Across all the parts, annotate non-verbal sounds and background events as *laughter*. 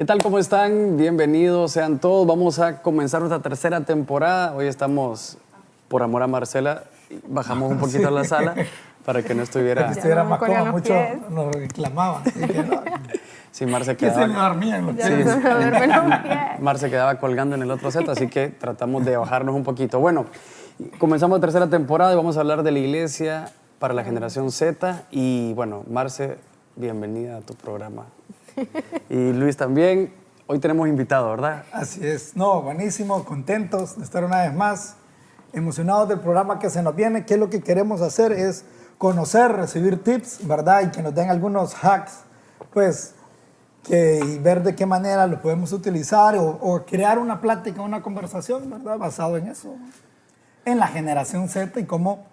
¿Qué tal? ¿Cómo están? Bienvenidos sean todos. Vamos a comenzar nuestra tercera temporada. Hoy estamos por amor a Marcela. Bajamos un poquito la *laughs* sala para que no estuviera... Si estuviera más cómodo, mucho nos reclamaban. *laughs* Sí, Marce quedaba... se me dormían los *laughs* sí, Marce quedaba colgando en el otro set, así que tratamos de bajarnos un poquito. Bueno, comenzamos la tercera temporada y vamos a hablar de la iglesia para la generación Z. Y bueno, Marce, bienvenida a tu programa *laughs* y Luis también. Hoy tenemos invitado, ¿verdad? Así es. No, buenísimo, contentos de estar una vez más, emocionados del programa que se nos viene. Que lo que queremos hacer es conocer, recibir tips, ¿verdad? Y que nos den algunos hacks, pues, que, y ver de qué manera lo podemos utilizar o, o crear una plática, una conversación, ¿verdad? Basado en eso, en la generación Z y cómo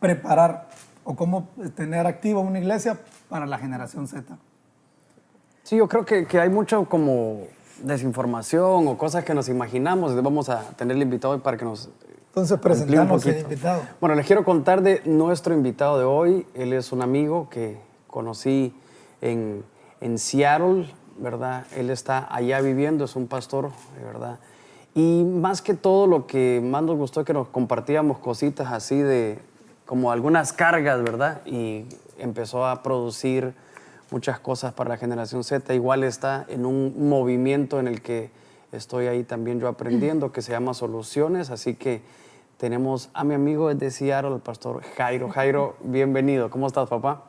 preparar o cómo tener activa una iglesia para la generación Z. Sí, yo creo que, que hay mucho como desinformación o cosas que nos imaginamos. Vamos a tener el invitado hoy para que nos... Entonces presentamos al invitado. Bueno, les quiero contar de nuestro invitado de hoy. Él es un amigo que conocí en, en Seattle, ¿verdad? Él está allá viviendo, es un pastor, ¿verdad? Y más que todo lo que más nos gustó es que nos compartíamos cositas así de como algunas cargas, ¿verdad? Y empezó a producir muchas cosas para la generación Z. Igual está en un movimiento en el que estoy ahí también yo aprendiendo, que se llama Soluciones. Así que tenemos a mi amigo desde Seattle, el pastor Jairo. Jairo, bienvenido. ¿Cómo estás, papá?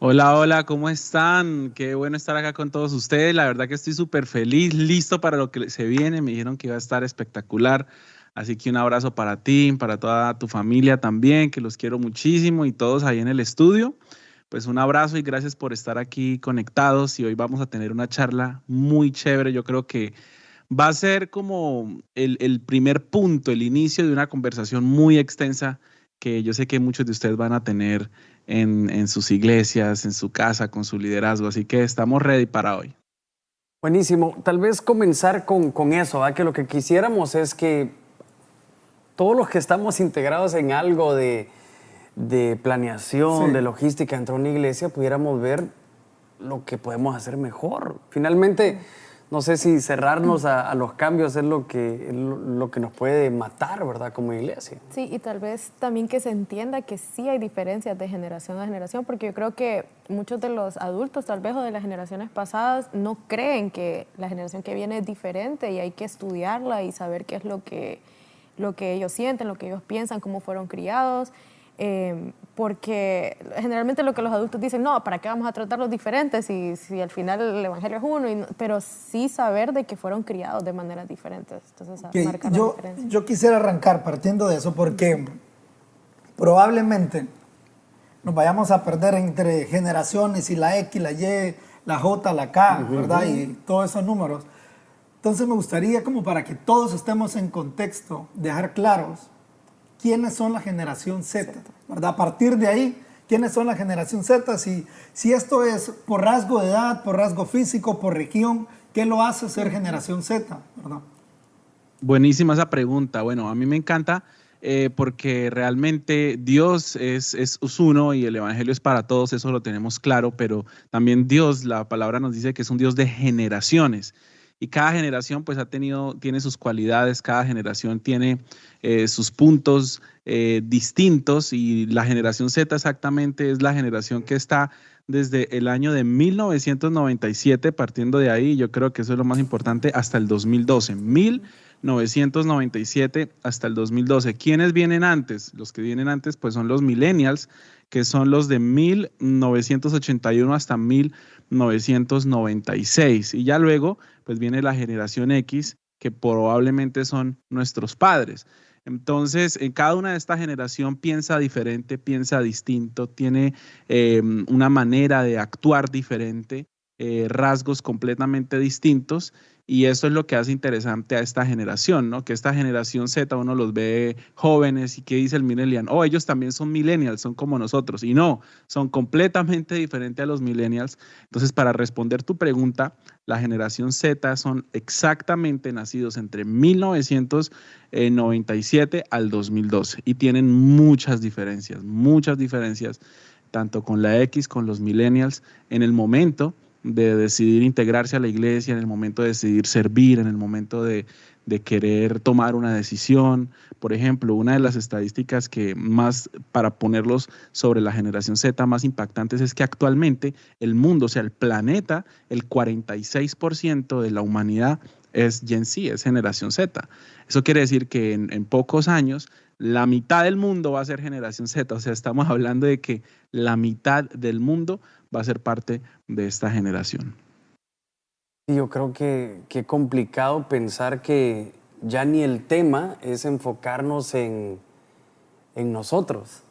Hola, hola, ¿cómo están? Qué bueno estar acá con todos ustedes. La verdad que estoy súper feliz, listo para lo que se viene. Me dijeron que iba a estar espectacular. Así que un abrazo para ti, para toda tu familia también, que los quiero muchísimo y todos ahí en el estudio pues un abrazo y gracias por estar aquí conectados y hoy vamos a tener una charla muy chévere. Yo creo que va a ser como el, primer punto, el inicio de una conversación muy extensa que yo sé que muchos de ustedes van a tener en, sus iglesias, en su casa, con su liderazgo. Así que estamos ready para hoy. Buenísimo. Tal vez comenzar con, eso, que lo que quisiéramos es que todos los que estamos integrados en algo de, de planeación, de logística dentro de una iglesia, pudiéramos ver lo que podemos hacer mejor. Finalmente, no sé si cerrarnos a, los cambios es lo que, lo, que nos puede matar, ¿verdad? Como iglesia. Sí, y tal vez también que se entienda que sí hay diferencias de generación a generación, porque yo creo que muchos de los adultos, tal vez, o de las generaciones pasadas, no creen que la generación que viene es diferente y hay que estudiarla y saber qué es lo que, lo que ellos sienten, lo que ellos piensan, cómo fueron criados. Em, porque generalmente lo que los adultos dicen, no, ¿para qué vamos a tratarlos diferentes si, si al final el Evangelio es uno? pero sí saber de que fueron criados de maneras diferentes. Entonces, yo, yo quisiera arrancar partiendo de eso porque probablemente nos vayamos a perder entre generaciones y la X, la Y, la J, la K, ¿verdad? Y todos esos números. Entonces me gustaría como para que todos estemos en contexto, dejar claros quiénes son la generación Z, ¿verdad? A partir de ahí, quiénes son la generación Z, si, si esto es por rasgo de edad, por rasgo físico, por región, ¿qué lo hace ser generación Z, ¿verdad? Buenísima esa pregunta. Bueno, a mí me encanta eh, porque realmente Dios es, es, uno y el Evangelio es para todos, eso lo tenemos claro, pero también Dios, la palabra nos dice que es un Dios de generaciones y cada generación pues ha tenido, tiene sus cualidades, cada generación tiene eh, sus puntos eh, distintos y la generación Z exactamente es la generación que está desde el año de 1997, partiendo de ahí, yo creo que eso es lo más importante, hasta el 2012. 1997 hasta el 2012. ¿Quiénes vienen antes? Los que vienen antes pues son los millennials, que son los de 1981 hasta 1996. Y ya luego pues viene la generación X, que probablemente son nuestros padres. Entonces, en cada una de esta generación piensa diferente, piensa distinto, tiene eh, una manera de actuar diferente, eh, rasgos completamente distintos y eso es lo que hace interesante a esta generación, ¿no? Que esta generación Z uno los ve jóvenes y que dice el millennial, oh, ellos también son millennials, son como nosotros. Y no, son completamente *laughs* diferentes a los millennials. Entonces, para responder tu pregunta, la generación Z son exactamente nacidos entre 1997 al 2012 y tienen muchas diferencias, muchas diferencias, tanto con la X, con los millennials, en el momento de decidir integrarse a la iglesia, en el momento de decidir servir, en el momento de, de querer tomar una decisión. Por ejemplo, una de las estadísticas que más, para ponerlos sobre la generación Z, más impactantes es que actualmente el mundo, o sea, el planeta, el 46% de la humanidad es Gen Z, es generación Z. Eso quiere decir que en, en, pocos años la mitad del mundo va a ser generación Z. O sea, estamos hablando de que la mitad del mundo va a ser parte de esta generación. Yo creo que qué complicado pensar que ya ni el tema es enfocarnos en, en nosotros.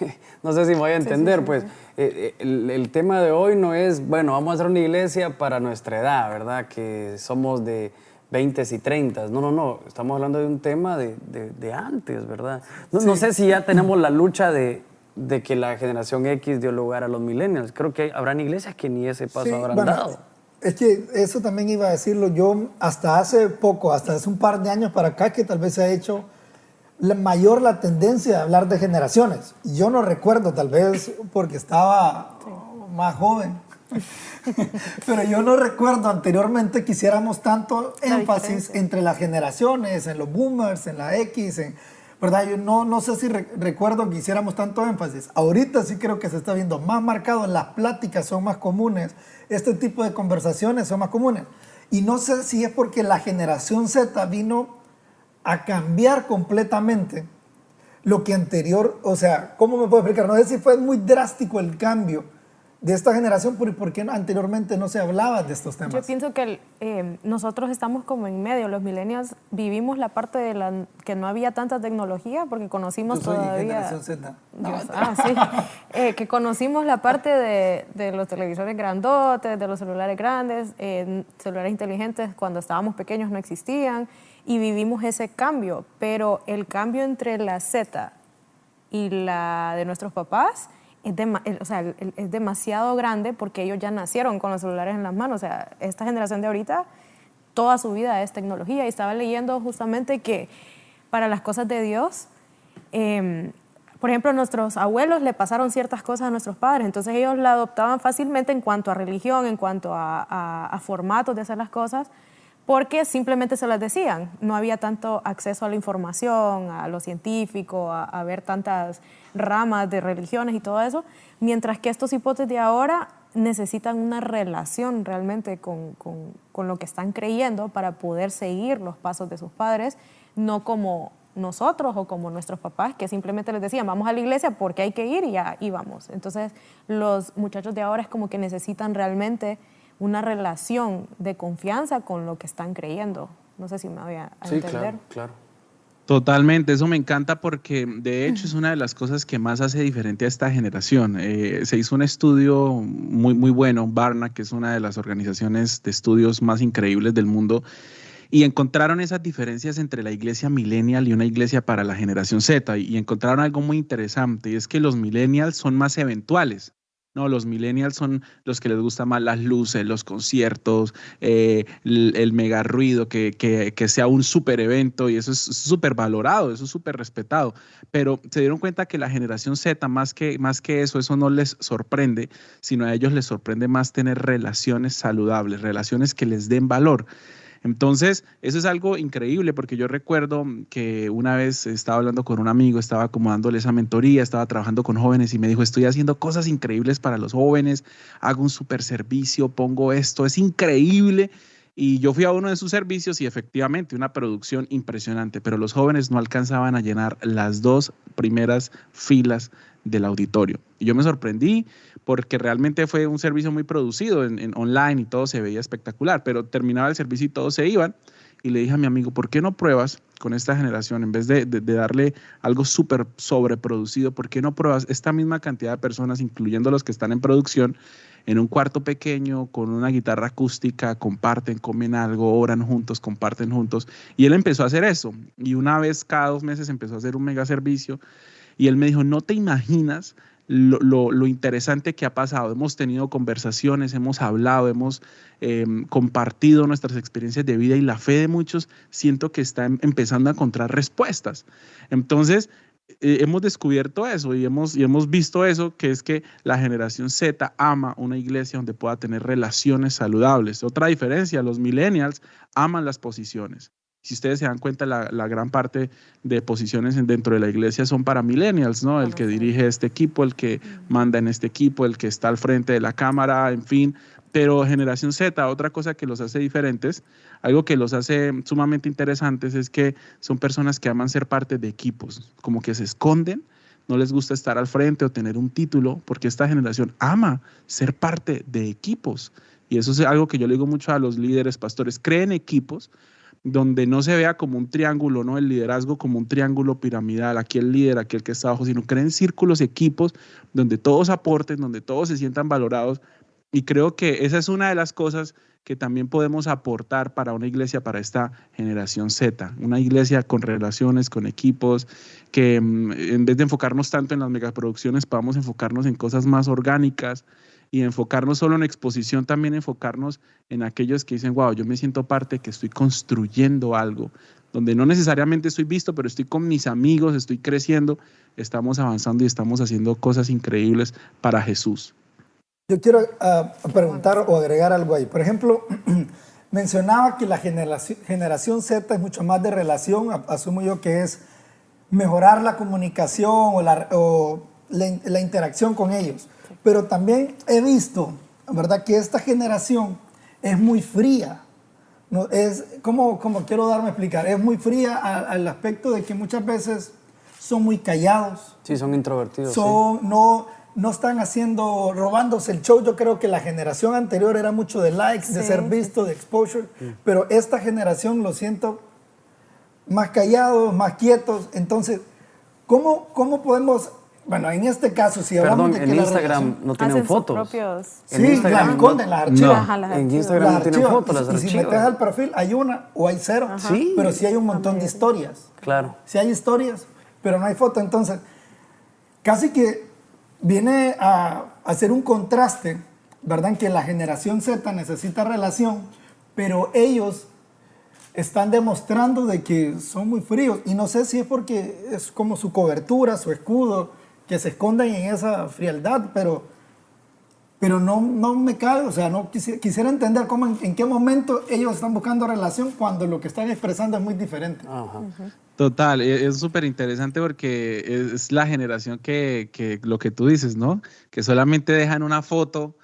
*laughs* no sé si me voy a entender, sí, sí, pues eh, el, el, tema de hoy no es, bueno, vamos a hacer una iglesia para nuestra edad, ¿verdad? Que somos de 20 y 30. No, no, no, estamos hablando de un tema de, de, de antes, ¿verdad? No, no, sé si ya tenemos la lucha de, de, que la generación X dio lugar a los millennials. Creo que habrán iglesias que ni ese paso habrán bueno, dado. Es que eso también iba a decirlo yo hasta hace poco, hasta hace un par de años para acá, que tal vez se ha hecho la mayor la tendencia de hablar de generaciones. Yo no recuerdo, tal vez porque estaba más joven, *laughs* pero yo no recuerdo anteriormente que hiciéramos tanto énfasis entre las generaciones, en los boomers, en la X, en, ¿verdad? Yo no, no sé si re recuerdo que hiciéramos tanto énfasis. Ahorita sí creo que se está viendo más marcado, las pláticas son más comunes, este tipo de conversaciones son más comunes. Y no sé si es porque la generación Z vino a cambiar completamente lo que anterior, o sea, ¿cómo me puedo explicar? No sé si fue muy drástico el cambio de esta generación, ¿por qué anteriormente no se hablaba de estos temas? Yo pienso que eh, nosotros estamos como en medio, los millennials vivimos la parte de la que no había tanta tecnología porque conocimos Yo soy todavía... generación Z. No, ah, sí. *laughs* eh, que conocimos la parte de, de, los televisores grandotes, de los celulares grandes, eh, celulares inteligentes cuando estábamos pequeños no existían y vivimos ese cambio, pero el cambio entre la Z y la de nuestros papás es, demasiado grande porque ellos ya nacieron con los celulares en las manos. O sea, esta generación de ahorita, toda su vida es tecnología. Y estaba leyendo justamente que para las cosas de Dios, eh, por ejemplo, nuestros abuelos le pasaron ciertas cosas a nuestros padres, entonces ellos la adoptaban fácilmente en cuanto a religión, en cuanto a, a, a formatos de hacer las cosas, porque simplemente se las decían. No había tanto acceso a la información, a lo científico, a, ver tantas ramas de religiones y todo eso, mientras que estos hipótesis de ahora necesitan una relación realmente con, con, lo que están creyendo para poder seguir los pasos de sus padres, no como nosotros o como nuestros papás que simplemente les decían vamos a la iglesia porque hay que ir y ya íbamos. Entonces los muchachos de ahora es como que necesitan realmente una relación de confianza con lo que están creyendo. No sé si me voy a, sí, entender. Claro, claro. Totalmente, eso me encanta porque de hecho es una de las cosas que más hace diferente a esta generación. Eh, se hizo un estudio muy, muy bueno, Barna, que es una de las organizaciones de estudios más increíbles del mundo, y encontraron esas diferencias entre la iglesia millennial y una iglesia para la generación Z, y encontraron algo muy interesante, y es que los millennials son más eventuales. No, los millennials son los que les gustan más las luces, los conciertos, eh, el, mega ruido, que, que, que, sea un super evento y eso es súper valorado, eso es súper respetado. Pero se dieron cuenta que la generación Z, más que, más que eso, eso no les sorprende, sino a ellos les sorprende más tener relaciones saludables, relaciones que les den valor. Entonces, eso es algo increíble porque yo recuerdo que una vez estaba hablando con un amigo, estaba acomodándole esa mentoría, estaba trabajando con jóvenes y me dijo, estoy haciendo cosas increíbles para los jóvenes, hago un super servicio, pongo esto, es increíble. Y yo fui a uno de sus servicios y efectivamente una producción impresionante, pero los jóvenes no alcanzaban a llenar las dos primeras filas del auditorio. Y yo me sorprendí porque realmente fue un servicio muy producido en, en, online y todo se veía espectacular, pero terminaba el servicio y todos se iban. Y le dije a mi amigo, ¿por qué no pruebas con esta generación en vez de, de, de darle algo súper sobreproducido? ¿Por qué no pruebas esta misma cantidad de personas, incluyendo los que están en producción, en un cuarto pequeño con una guitarra acústica, comparten, comen algo, oran juntos, comparten juntos. Y él empezó a hacer eso. Y una vez cada dos meses empezó a hacer un mega servicio. Y él me dijo, no te imaginas lo, lo, interesante que ha pasado. Hemos tenido conversaciones, hemos hablado, hemos eh, compartido nuestras experiencias de vida y la fe de muchos siento que está empezando a encontrar respuestas. Entonces, eh, hemos descubierto eso y hemos, y hemos visto eso, que es que la generación Z ama una iglesia donde pueda tener relaciones saludables. Otra diferencia, los millennials aman las posiciones. Si ustedes se dan cuenta, la, gran parte de posiciones dentro de la iglesia son para millennials, ¿no? El que dirige este equipo, el que manda en este equipo, el que está al frente de la cámara, en fin. Pero generación Z, otra cosa que los hace diferentes, algo que los hace sumamente interesantes es que son personas que aman ser parte de equipos, como que se esconden, no les gusta estar al frente o tener un título, porque esta generación ama ser parte de equipos. Y eso es algo que yo le digo mucho a los líderes, pastores, creen equipos donde no se vea como un triángulo, ¿no? El liderazgo como un triángulo piramidal, aquí el líder, aquí el que está abajo, sino creen círculos, equipos, donde todos aporten, donde todos se sientan valorados. Y creo que esa es una de las cosas que también podemos aportar para una iglesia, para esta generación Z, una iglesia con relaciones, con equipos, que mm, en vez de enfocarnos tanto en las megaproducciones, podamos enfocarnos en cosas más orgánicas y enfocarnos solo en exposición, también enfocarnos en aquellos que dicen, wow, yo me siento parte, que estoy construyendo algo, donde no necesariamente estoy visto, pero estoy con mis amigos, estoy creciendo, estamos avanzando y estamos haciendo cosas increíbles para Jesús. Yo quiero ah, preguntar o agregar algo ahí. Por ejemplo, *clears throat* mencionaba que la generación, generación Z es mucho más de relación, asumo yo que es mejorar la comunicación o la, la, interacción con ellos. Pero también he visto, ¿verdad?, que esta generación es muy fría. No, es, como, como quiero darme a explicar, es muy fría al, aspecto de que muchas veces son muy callados. Sí, son introvertidos. Son, no, no están haciendo, robándose el show. Yo creo que la generación anterior era mucho de likes, de ser visto, de exposure, pero esta generación lo siento más callados, más quietos. Entonces, ¿cómo, cómo podemos bueno, en este caso, si hablamos de que en Instagram no tienen fotos. Sí, en Instagram, las esconden, las archivas. En Instagram no tienen fotos, las archivas. Y si metes al perfil, hay una o hay cero. Sí. Pero sí hay un montón de historias. Claro. Sí hay historias, pero no hay foto. Entonces, casi que viene a hacer un contraste, ¿verdad? En que la generación Z necesita relación, pero ellos están demostrando de que son muy fríos. Y no sé si es porque es como su cobertura, su escudo, que se esconden en esa frialdad, pero, pero no, no me cae, o sea, no quisiera, entender cómo, en, qué momento ellos están buscando relación cuando lo que están expresando es muy diferente. Total, e, es súper interesante porque es la generación que, que, lo que tú dices, ¿no? Que solamente dejan una foto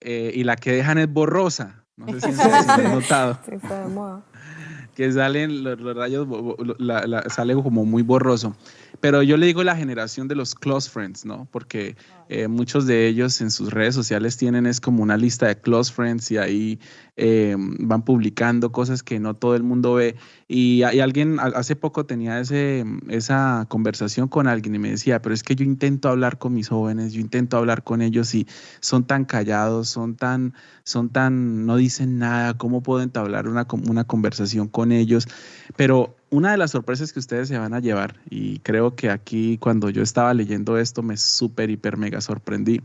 eh, y la que dejan es borrosa. No sé si has *laughs* notado. Sí, está de moda. Que salen los, rayos, sale como muy borroso. Pero yo le digo la generación de los close friends, ¿no? Porque eh, muchos de ellos en sus redes sociales tienen es como una lista de close friends y ahí eh, van publicando cosas que no todo el mundo ve. Y, hay alguien hace poco tenía ese, esa conversación con alguien y me decía, pero es que yo intento hablar con mis jóvenes, yo intento hablar con ellos y son tan callados, son tan, son tan, no dicen nada, ¿cómo puedo entablar una, una conversación con ellos? Pero una de las sorpresas que ustedes se van a llevar, y creo que aquí cuando yo estaba leyendo esto me súper, hiper, mega sorprendí,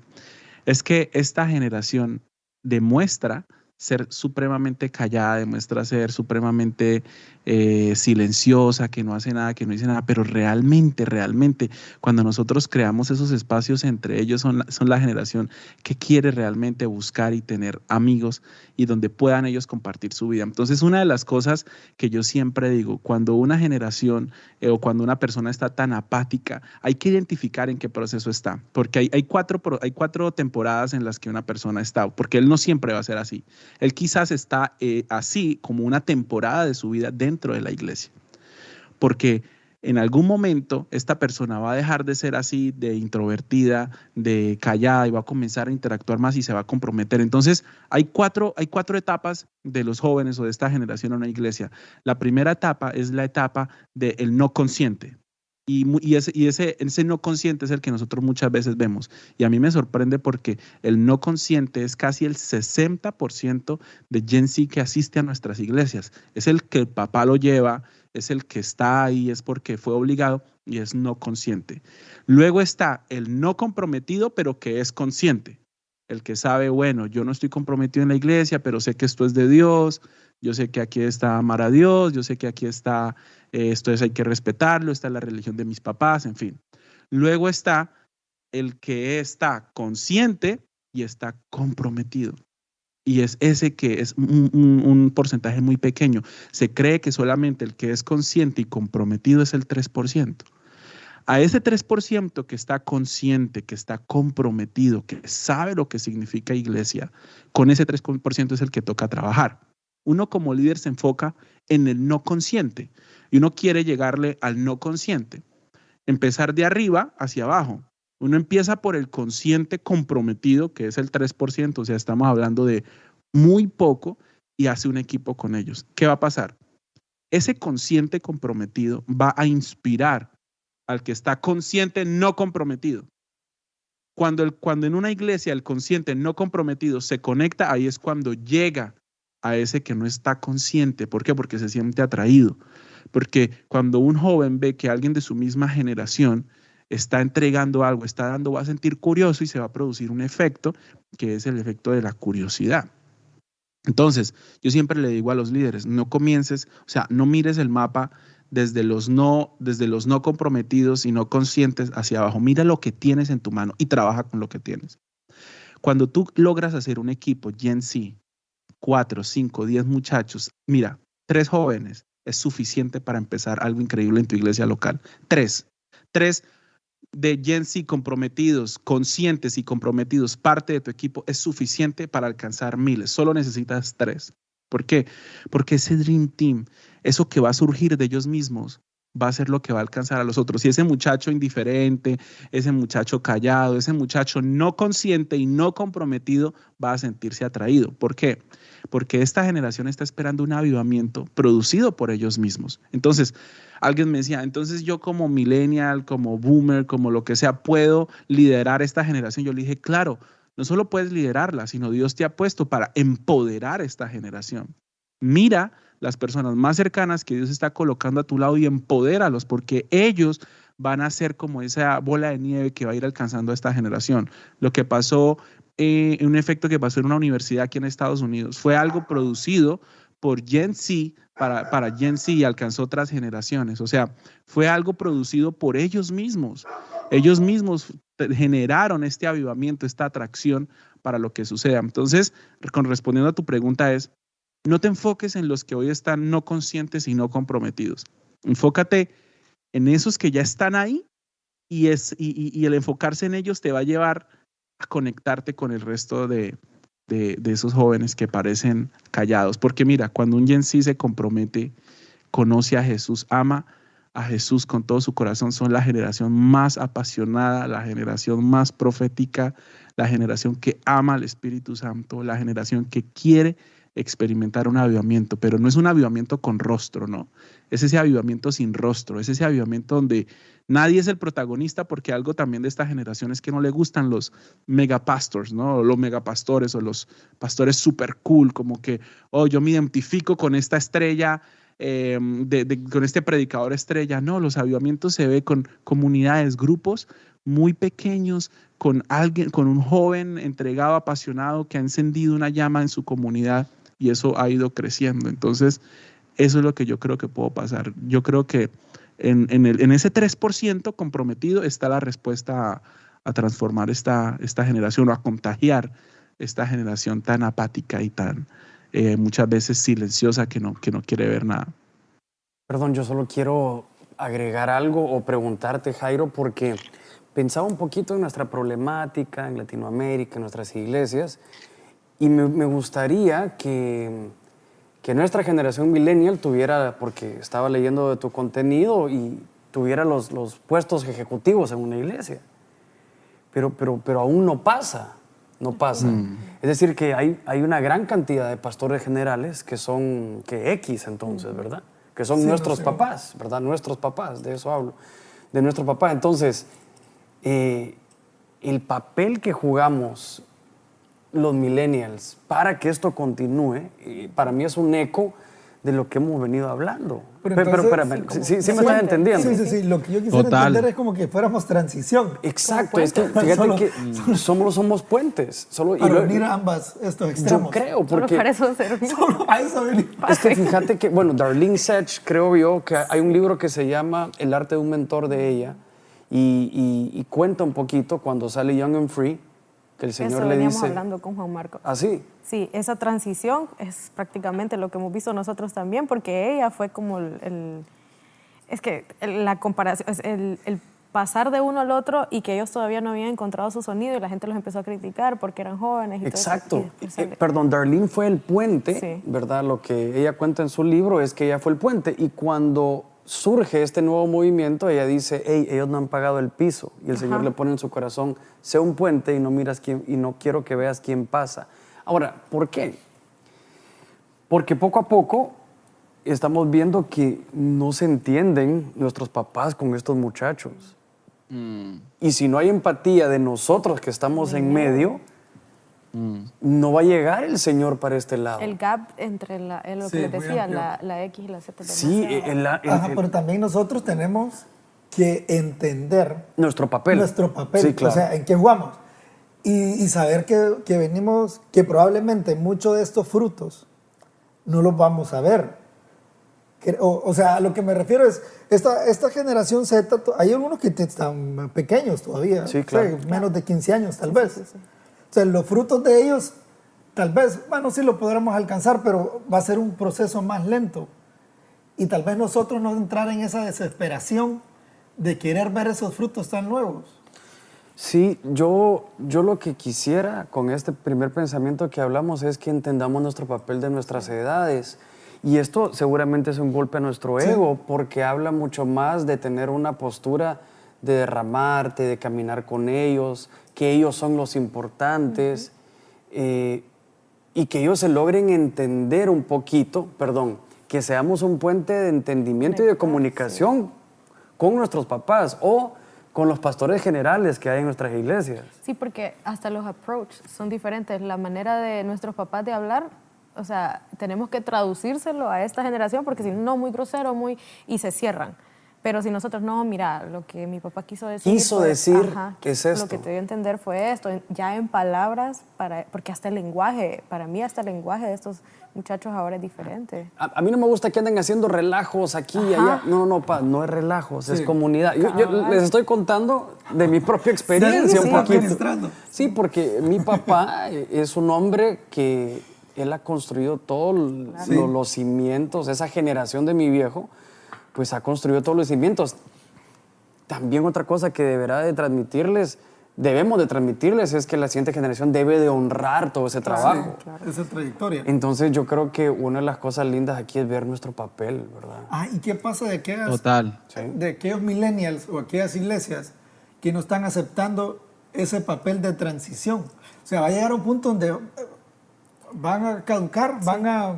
es que esta generación demuestra ser supremamente callada, demuestra ser supremamente eh, silenciosa, que no hace nada, que no dice nada, pero realmente, realmente, cuando nosotros creamos esos espacios entre ellos, son son la generación que quiere realmente buscar y tener amigos y donde puedan ellos compartir su vida. Entonces, una de las cosas que yo siempre digo, cuando una generación eh, o cuando una persona está tan apática, hay que identificar en qué proceso está, porque hay, hay, cuatro, hay cuatro temporadas en las que una persona está, porque él no siempre va a ser así. Él quizás está eh, así como una temporada de su vida dentro de la iglesia, porque en algún momento esta persona va a dejar de ser así, de introvertida, de callada y va a comenzar a interactuar más y se va a comprometer. Entonces, hay cuatro, hay cuatro etapas de los jóvenes o de esta generación en una iglesia. La primera etapa es la etapa del no consciente. Y, ese, no consciente es el que nosotros muchas veces vemos. Y a mí me sorprende porque el no consciente es casi el 60% de Gen Z que asiste a nuestras iglesias. Es el que el papá lo lleva, es el que está ahí, es porque fue obligado y es no consciente. Luego está el no comprometido, pero que es consciente. el que sabe, bueno, yo no estoy comprometido en la iglesia, pero sé que esto es de Dios, yo sé que aquí está amar a Dios, yo sé que aquí está, esto es, hay que respetarlo, está la religión de mis papás, en fin. Luego está el que está consciente y está comprometido. Y es ese que es un, porcentaje muy pequeño. Se cree que solamente el que es consciente y comprometido es el 3%. A ese 3% que está consciente, que está comprometido, que sabe lo que significa iglesia, con ese 3% es el que toca trabajar. Uno como líder se enfoca en el no consciente y uno quiere llegarle al no consciente. Empezar de arriba hacia abajo. Uno empieza por el consciente comprometido, que es el 3%, o sea, estamos hablando de muy poco, y hace un equipo con ellos. ¿Qué va a pasar? Ese consciente comprometido va a inspirar al que está consciente no comprometido. Cuando, el, cuando en una iglesia el consciente no comprometido se conecta, ahí es cuando llega a ese que no está consciente. ¿Por qué? Porque se siente atraído. Porque cuando un joven ve que alguien de su misma generación está entregando algo, está dando, va a sentir curioso y se va a producir un efecto que es el efecto de la curiosidad. Entonces, yo siempre le digo a los líderes, no comiences, o sea, no mires el mapa desde los no, desde los no comprometidos y no conscientes hacia abajo. Mira lo que tienes en tu mano y trabaja con lo que tienes. Cuando tú logras hacer un equipo Gen Z, cuatro, cinco, diez muchachos, mira, tres jóvenes es suficiente para empezar algo increíble en tu iglesia local. Tres, tres de Gen comprometidos, conscientes y comprometidos, parte de tu equipo, es suficiente para alcanzar miles. Solo necesitas tres. ¿Por qué? Porque ese Dream Team, eso que va a surgir de ellos mismos, va a ser lo que va a alcanzar a los otros. Y ese muchacho indiferente, ese muchacho callado, ese muchacho no consciente y no comprometido va a sentirse atraído. ¿Por qué? Porque esta generación está esperando un avivamiento producido por ellos mismos. Entonces, alguien me decía, entonces yo como millennial, como boomer, como lo que sea, puedo liderar esta generación. Yo le dije, claro, no solo puedes liderarla, sino Dios te ha puesto para empoderar esta generación. Mira las personas más cercanas que Dios está colocando a tu lado y empodéralos, porque ellos van a ser como esa bola de nieve que va a ir alcanzando a esta generación. Lo que pasó, eh, un efecto que pasó en una universidad aquí en Estados Unidos, fue algo producido por Gen Z para, para Gen Z y alcanzó otras generaciones. O sea, fue algo producido por ellos mismos. Ellos mismos generaron este avivamiento, esta atracción para lo que suceda. Entonces, respondiendo a tu pregunta es, no te enfoques en los que hoy están no conscientes y no comprometidos. Enfócate en esos que ya están ahí y, es, y, el enfocarse en ellos te va a llevar a conectarte con el resto de, de, esos jóvenes que parecen callados. Porque mira, cuando un Gen se compromete, conoce a Jesús, ama a Jesús con todo su corazón, son la generación más apasionada, la generación más profética, la generación que ama al Espíritu Santo, la generación que quiere experimentar un avivamiento, pero no es un avivamiento con rostro, ¿no? Es ese avivamiento sin rostro, es ese avivamiento donde nadie es el protagonista porque algo también de esta generación es que no le gustan los megapastors, ¿no? Los megapastores o los pastores super cool, como que, oh, yo me identifico con esta estrella, em, con este predicador estrella. No, los avivamientos se ve con comunidades, grupos muy pequeños, con alguien, con un joven entregado, apasionado, que ha encendido una llama en su comunidad y eso ha ido creciendo. Entonces, eso es lo que yo creo que puedo pasar. Yo creo que en, en, ese 3% comprometido está la respuesta a, transformar esta, esta generación o a contagiar esta generación tan apática y tan eh, muchas veces silenciosa que no, que no quiere ver nada. Perdón, yo solo quiero agregar algo o preguntarte, Jairo, porque pensaba un poquito en nuestra problemática en Latinoamérica, en nuestras iglesias, y me, gustaría que, que, nuestra generación millennial tuviera, porque estaba leyendo de tu contenido y tuviera los, los puestos ejecutivos en una iglesia. Pero, pero, pero aún no pasa, no pasa. Mm. Es decir, que hay, hay una gran cantidad de pastores generales que son, que X entonces, ¿verdad? Que son nuestros papás, ¿verdad? Nuestros papás, de eso hablo, de nuestro papá. Entonces, eh, el papel que jugamos los millennials para que esto continúe, para mí es un eco de lo que hemos venido hablando. Pero Pero, pero, entonces, espérame, sí, sí, como- sí me estás entendiendo. Sí, sí, sí. Lo que yo quisiera Total. entender es como que fuéramos transición. Exacto, es que *laughs* fíjate Solo- que *laughs* somos, somos puentes. Solo, y Para lo- unir ambas estos yo extremos. creo, Solo porque para eso servimos. Solo a eso venimos. es que fíjate que, bueno, Darlene Sech, creo yo, que hay un libro que se llama El arte de un mentor de ella y, y- y cuenta un poquito cuando sale Young and Free, que el Señor Eso le veníamos dice, hablando con Juan Marco. así, Sí, esa transición es prácticamente lo que hemos visto nosotros también, porque ella fue como el... el- es que la comparación, el, el pasar de uno al otro y que ellos todavía no habían encontrado su sonido y la gente los empezó a criticar porque eran jóvenes y todo eso. Exacto. Y después Eh, perdón, Darlene fue el puente, Sí. ¿verdad? Lo que ella cuenta en su libro es que ella fue el puente y cuando surge este nuevo movimiento, ella dice, hey, ellos no han pagado el piso y el Señor le pone en su corazón, sé un puente y no miras quién y no quiero que veas quién pasa. Ahora, ¿por qué? Porque poco a poco estamos viendo que no se entienden nuestros papás con estos muchachos. Y si no hay empatía de nosotros que estamos en medio, no va a llegar el Señor para este lado. el gap entre la, es lo Sí, que les decía, la, la X y la Z. sí, demasiado. el- el- Ajá, el- pero también nosotros tenemos que entender nuestro papel. nuestro papel, Sí, claro. o sea, en qué jugamos. Y, y saber que, que venimos, que probablemente muchos de estos frutos no los vamos a ver. O, o sea, a lo que me refiero es, esta, esta generación Z, hay algunos que están pequeños todavía, Sí, o sea, claro. menos de 15 años tal vez. O sea, los frutos de ellos, tal vez, bueno, sí lo podremos alcanzar, pero va a ser un proceso más lento. Y tal vez nosotros no entrar en esa desesperación de querer ver esos frutos tan nuevos. Sí, yo, yo lo que quisiera con este primer pensamiento que hablamos es que entendamos nuestro papel de nuestras edades. Y esto seguramente es un golpe a nuestro Sí. ego porque habla mucho más de tener una postura de derramarte, de caminar con ellos, que ellos son los importantes eh, y que ellos se logren entender un poquito, perdón, que seamos un puente de entendimiento y de comunicación con nuestros papás o con los pastores generales que hay en nuestras iglesias. Sí, porque hasta los approach son diferentes. La manera de nuestros papás de hablar, o sea, tenemos que traducírselo a esta generación porque si no, muy grosero, muy... y se cierran. Pero si nosotros no, mira, lo que mi papá quiso decir. Quiso fue- decir que es Lo esto. que te dio a entender fue esto, ya en palabras, para, porque hasta el lenguaje, para mí hasta el lenguaje de estos muchachos ahora es diferente. A, a mí no me gusta que anden haciendo relajos aquí y Ajá. allá. No, no, no, pa, no es relajos, es Sí. comunidad. Yo, yo les estoy contando de mi propia experiencia Sí, un poquito. administrando. Sí, porque mi papá es un hombre que él ha construido todos Sí. los cimientos, esa generación de mi viejo, pues ha construido todos los cimientos. También otra cosa que deberá de transmitirles, debemos de transmitirles, es que la siguiente generación debe de honrar todo ese trabajo. Esa trayectoria. Entonces yo creo que una de las cosas lindas aquí es ver nuestro papel, ¿verdad? Ah, ¿y qué pasa de aquellas, Total. de aquellos millennials o aquellas iglesias que no están aceptando ese papel de transición? O sea, va a llegar un punto donde eh, van a caducar, van a...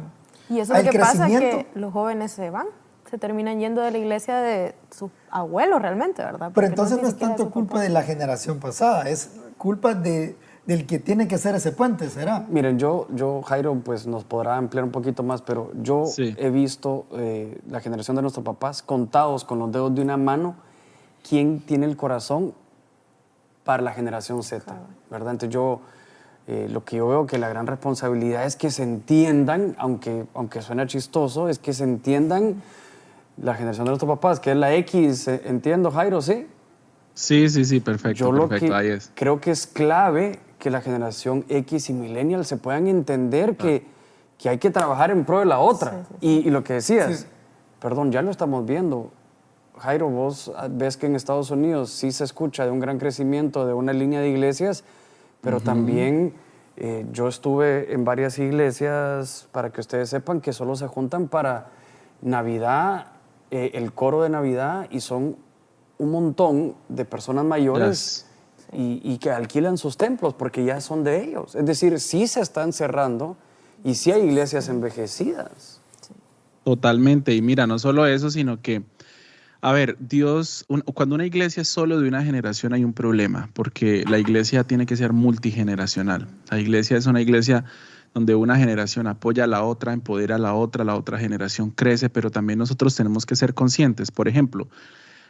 Y eso es lo que pasa, que los jóvenes se van, se terminan yendo de la iglesia de sus abuelos realmente, ¿verdad? Pero Porque entonces no ni es tanto culpa de la generación pasada, es culpa de, del que tiene que ser ese puente, ¿será? Miren, yo, yo, Jairo, pues nos podrá ampliar un poquito más, pero yo Sí. he visto eh, la generación de nuestros papás contados con los dedos de una mano, quién tiene el corazón para la generación Z, ¿verdad? Entonces yo, eh, lo que yo veo que la gran responsabilidad es que se entiendan, aunque, aunque suena chistoso, es que se entiendan la generación de nuestros papás, que es la X, eh, entiendo, Jairo, ¿sí? Sí, sí, sí, perfecto, Yo lo perfecto, que ahí es. creo que es clave que la generación X y millennial se puedan entender que, que hay que trabajar en pro de la otra. Y, y lo que decías, Sí. perdón, ya lo estamos viendo. Jairo, vos ves que en Estados Unidos sí se escucha de un gran crecimiento de una línea de iglesias, pero también eh, yo estuve en varias iglesias, para que ustedes sepan, que solo se juntan para Navidad, eh, el coro de Navidad, y son un montón de personas mayores y, y que alquilan sus templos porque ya son de ellos. Es decir, sí se están cerrando y sí hay iglesias envejecidas. Totalmente. Y mira, no solo eso, sino que, a ver, Dios, un- cuando una iglesia es solo de una generación hay un problema, porque la iglesia tiene que ser multigeneracional. La iglesia es una iglesia donde una generación apoya a la otra, empodera a la otra, la otra generación crece, pero también nosotros tenemos que ser conscientes. Por ejemplo,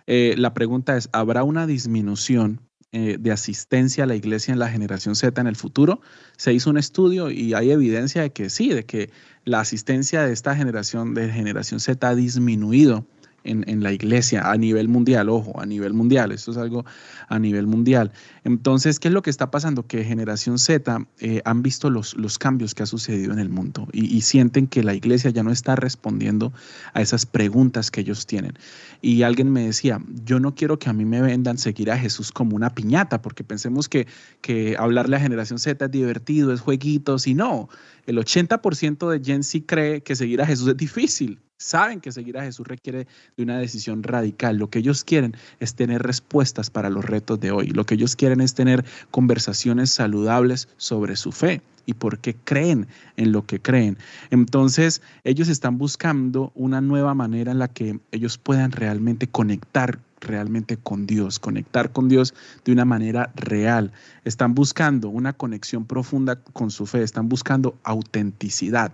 eh, la pregunta es, ¿habrá una disminución eh, de asistencia a la iglesia en la generación Z en el futuro? Se hizo un estudio y hay evidencia de que sí, de que la asistencia de esta generación, de generación Z, ha disminuido en, la iglesia a nivel mundial, ojo, a nivel mundial, esto es algo a nivel mundial. Entonces, ¿qué es lo que está pasando? Que generación Z eh, han visto los, los cambios que ha sucedido en el mundo y, sienten que la iglesia ya no está respondiendo a esas preguntas que ellos tienen. Y alguien me decía, yo no quiero que a mí me vendan seguir a Jesús como una piñata, porque pensemos que, que hablarle a generación Z es divertido, es jueguitos, y no, el 80% de Gen Z cree que seguir a Jesús es difícil saben que seguir a Jesús requiere de una decisión radical. Lo que ellos quieren es tener respuestas para los retos de hoy. Lo que ellos quieren es tener conversaciones saludables sobre su fe y por qué creen en lo que creen. Entonces, ellos están buscando una nueva manera en la que ellos puedan realmente conectar realmente con Dios, conectar con Dios de una manera real. Están buscando una conexión profunda con su fe, están buscando autenticidad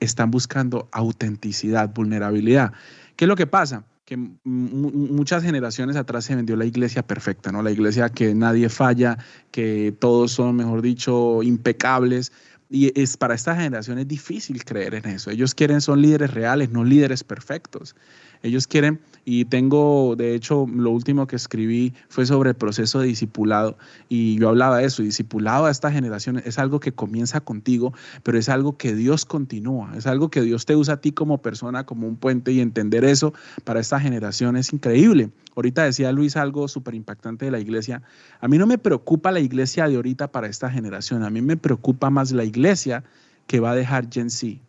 están buscando autenticidad, vulnerabilidad. ¿Qué es lo que pasa? Que muchas generaciones atrás se vendió la iglesia perfecta, ¿no? La iglesia que nadie falla, que todos son, mejor dicho, impecables. Y es para esta generación es difícil creer en eso. Ellos quieren son líderes reales, no líderes perfectos. Ellos quieren, y tengo, de hecho, lo último que escribí fue sobre el proceso de discipulado, y yo hablaba de eso, discipulado a esta generación es algo que comienza contigo, pero es algo que Dios continúa, es algo que Dios te usa a ti como persona, como un puente, y entender eso para esta generación es increíble. Ahorita decía Luis algo súper impactante de la iglesia. A mí no me preocupa la iglesia de ahorita para esta generación, a mí me preocupa más la iglesia que va a dejar Gen Z.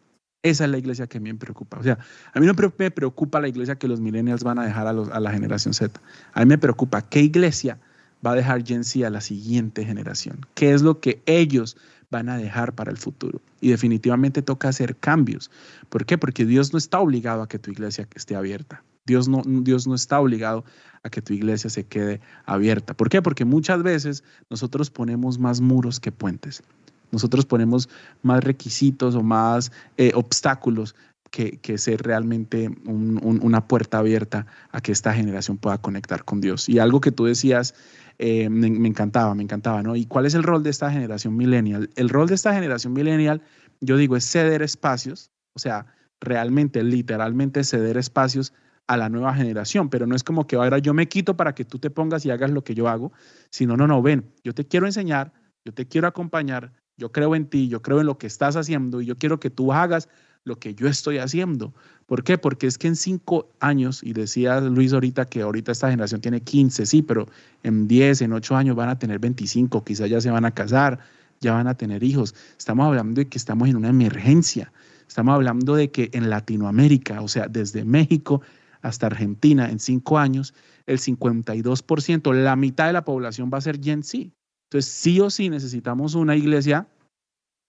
Esa es la iglesia que a mí me preocupa. O sea, a mí no me preocupa la iglesia que los millennials van a dejar a, la generación Z. A mí me preocupa qué iglesia va a dejar Gen Z a la siguiente generación. ¿Qué es lo que ellos van a dejar para el futuro? Y definitivamente toca hacer cambios. ¿Por qué? Porque Dios no está obligado a que tu iglesia esté abierta. Dios no, Dios no está obligado a que tu iglesia se quede abierta. ¿Por qué? Porque muchas veces nosotros ponemos más muros que puentes. Nosotros ponemos más requisitos o más eh, obstáculos que, ser realmente una puerta abierta a que esta generación pueda conectar con Dios. Y algo que tú decías eh, me, encantaba, me encantaba, ¿no? ¿Y cuál es el rol de esta generación millennial? El rol de esta generación millennial, yo digo, es ceder espacios, o sea, realmente, literalmente ceder espacios a la nueva generación, pero no es como que ahora yo me quito para que tú te pongas y hagas lo que yo hago, sino, no, no, ven, yo te quiero enseñar, yo te quiero acompañar, yo creo en ti, yo creo en lo que estás haciendo y yo quiero que tú hagas lo que yo estoy haciendo. ¿Por qué? Porque es que en cinco años, y decía Luis ahorita que ahorita esta generación tiene 15, sí, pero en 10, en 8 años van a tener 25, quizás ya se van a casar, ya van a tener hijos. Estamos hablando de que estamos en una emergencia. Estamos hablando de que en Latinoamérica, o sea, desde México hasta Argentina, en cinco años, el 52%, la mitad de la población va a ser Gen Z. Entonces, sí o sí necesitamos una iglesia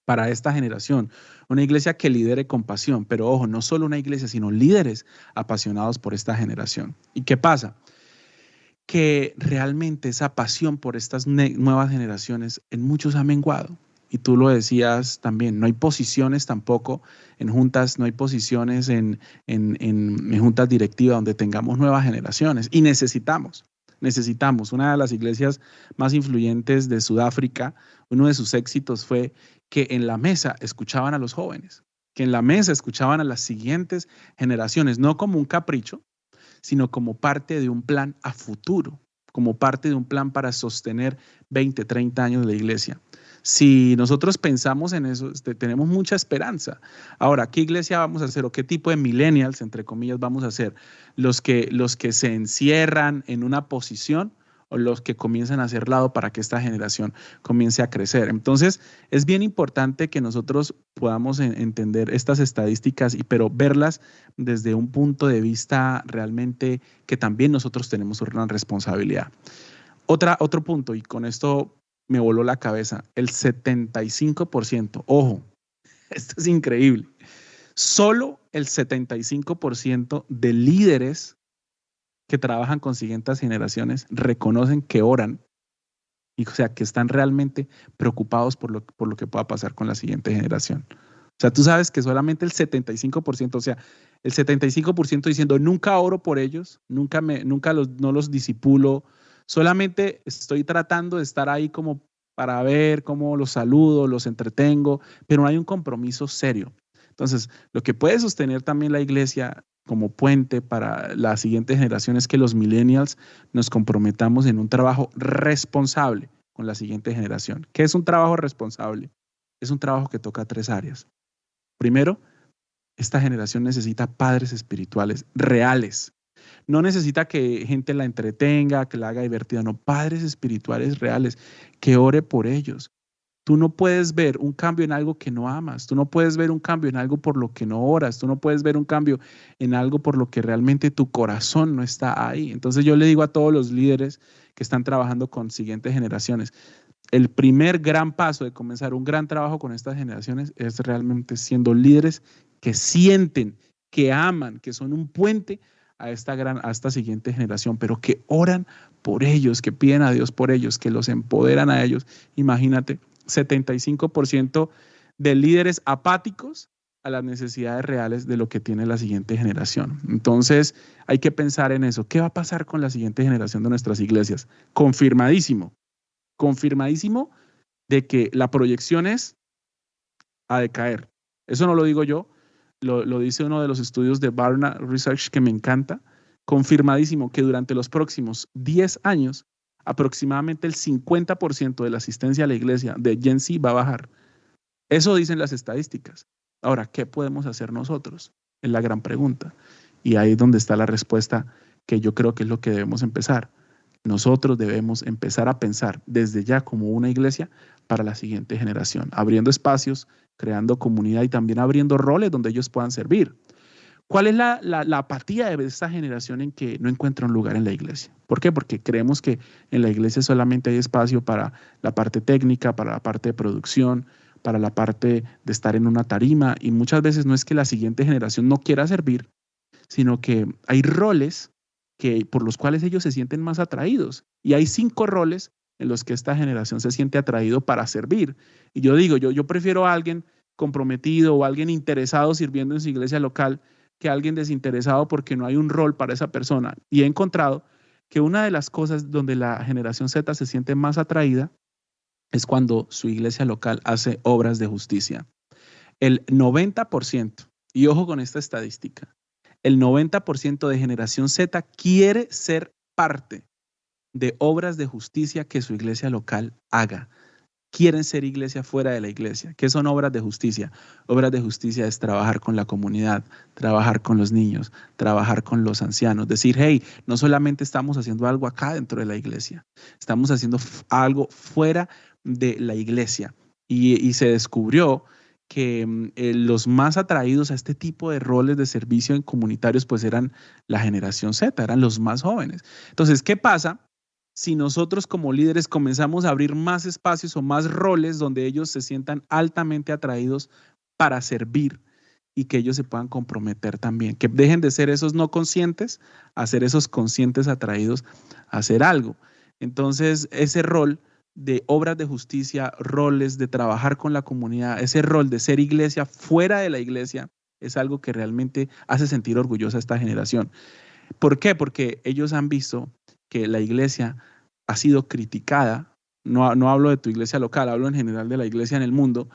para esta generación, una iglesia que lidere con pasión, pero ojo, no solo una iglesia, sino líderes apasionados por esta generación. ¿Y qué pasa? Que realmente esa pasión por estas nuevas generaciones en muchos ha menguado. Y tú lo decías también, no hay posiciones tampoco en juntas, no hay posiciones en, en, en juntas directivas donde tengamos nuevas generaciones y necesitamos necesitamos. Una de las iglesias más influyentes de Sudáfrica, uno de sus éxitos fue que en la mesa escuchaban a los jóvenes, que en la mesa escuchaban a las siguientes generaciones, no como un capricho, sino como parte de un plan a futuro, como parte de un plan para sostener 20, 30 años de la iglesia. Si nosotros pensamos en eso, este, tenemos mucha esperanza. Ahora, ¿qué iglesia vamos a hacer o qué tipo de millennials, entre comillas, vamos a hacer? ¿Los que, los que se encierran en una posición o los que comienzan a hacer lado para que esta generación comience a crecer? Entonces, es bien importante que nosotros podamos entender estas estadísticas, y, pero verlas desde un punto de vista realmente que también nosotros tenemos una responsabilidad. Otro punto, y con esto me voló la cabeza. El 75%, ojo, *laughs* esto es increíble. Solo el 75% de líderes que trabajan con siguientes generaciones reconocen que oran Y, o sea, que están realmente preocupados por lo, por lo que pueda pasar con la siguiente generación. O sea, tú sabes que solamente el 75%, o sea, el 75% diciendo, nunca oro por ellos, nunca, me, nunca los, no los disipulo, solamente estoy tratando de estar ahí como para ver cómo los saludo, los entretengo, pero no hay un compromiso serio. Entonces, lo que puede sostener también la iglesia como puente para la siguiente generación es que los millennials nos comprometamos en un trabajo responsable con la siguiente generación. ¿Qué es un trabajo responsable? Es un trabajo que toca tres áreas. Primero, esta generación necesita padres espirituales reales. No necesita que gente la entretenga, que la haga divertida, no, padres espirituales reales, que ore por ellos. Tú no puedes ver un cambio en algo que no amas, tú no puedes ver un cambio en algo por lo que no oras, tú no puedes ver un cambio en algo por lo que realmente tu corazón no está ahí. Entonces yo le digo a todos los líderes que están trabajando con siguientes generaciones, el primer gran paso de comenzar un gran trabajo con estas generaciones es realmente siendo líderes que sienten, que aman, que son un puente a esta gran a esta siguiente generación, pero que oran por ellos, que piden a Dios por ellos, que los empoderan a ellos. Imagínate, 75% de líderes apáticos a las necesidades reales de lo que tiene la siguiente generación. Entonces, hay que pensar en eso. ¿Qué va a pasar con la siguiente generación de nuestras iglesias? Confirmadísimo, confirmadísimo de que la proyección es a decaer. Eso no lo digo yo, lo, dice uno de los estudios de Barna Research que me encanta. Confirmadísimo que durante los próximos 10 años aproximadamente el 50% de la asistencia a la iglesia de Gen Z va a bajar. Eso dicen las estadísticas. Ahora, ¿qué podemos hacer nosotros? Es la gran pregunta. Y ahí es donde está la respuesta que yo creo que es lo que debemos empezar. Nosotros debemos empezar a pensar desde ya como una iglesia para la siguiente generación, abriendo espacios, creando comunidad y también abriendo roles donde ellos puedan servir. ¿Cuál es la, apatía de esta generación en que no encuentra un lugar en la iglesia? ¿Por qué? Porque creemos que en la iglesia solamente hay espacio para la parte técnica, para la parte de producción, para la parte de estar en una tarima y muchas veces no es que la siguiente generación no quiera servir, sino que hay roles que, por los cuales ellos se sienten más atraídos. Y hay cinco roles en los que esta generación se siente atraído para servir. Y yo digo, yo, yo prefiero a alguien comprometido o alguien interesado sirviendo en su iglesia local que alguien desinteresado porque no hay un rol para esa persona. Y he encontrado que una de las cosas donde la generación Z se siente más atraída es cuando su iglesia local hace obras de justicia. El 90%, y ojo con esta estadística, el 90% de generación Z quiere ser parte de obras de justicia que su iglesia local haga quieren ser iglesia fuera de la iglesia. ¿Qué son obras de justicia? Obras de justicia es trabajar con la comunidad, trabajar con los niños, trabajar con los ancianos. Decir, hey, no solamente estamos haciendo algo acá dentro de la iglesia, estamos haciendo algo fuera de la iglesia. Y, se descubrió que mm, eh, los más atraídos a este tipo de roles de servicio en comunitarios pues eran la generación Z, eran los más jóvenes. Entonces, ¿qué pasa? Si nosotros como líderes comenzamos a abrir más espacios o más roles donde ellos se sientan altamente atraídos para servir y que ellos se puedan comprometer también, que dejen de ser esos no conscientes a ser esos conscientes atraídos a hacer algo. Entonces, ese rol de obras de justicia, roles de trabajar con la comunidad, ese rol de ser iglesia fuera de la iglesia, es algo que realmente hace sentir orgullosa a esta generación. ¿Por qué? Porque ellos han visto que la iglesia ha sido criticada, no, no hablo de tu iglesia local, hablo en general de la iglesia en el mundo,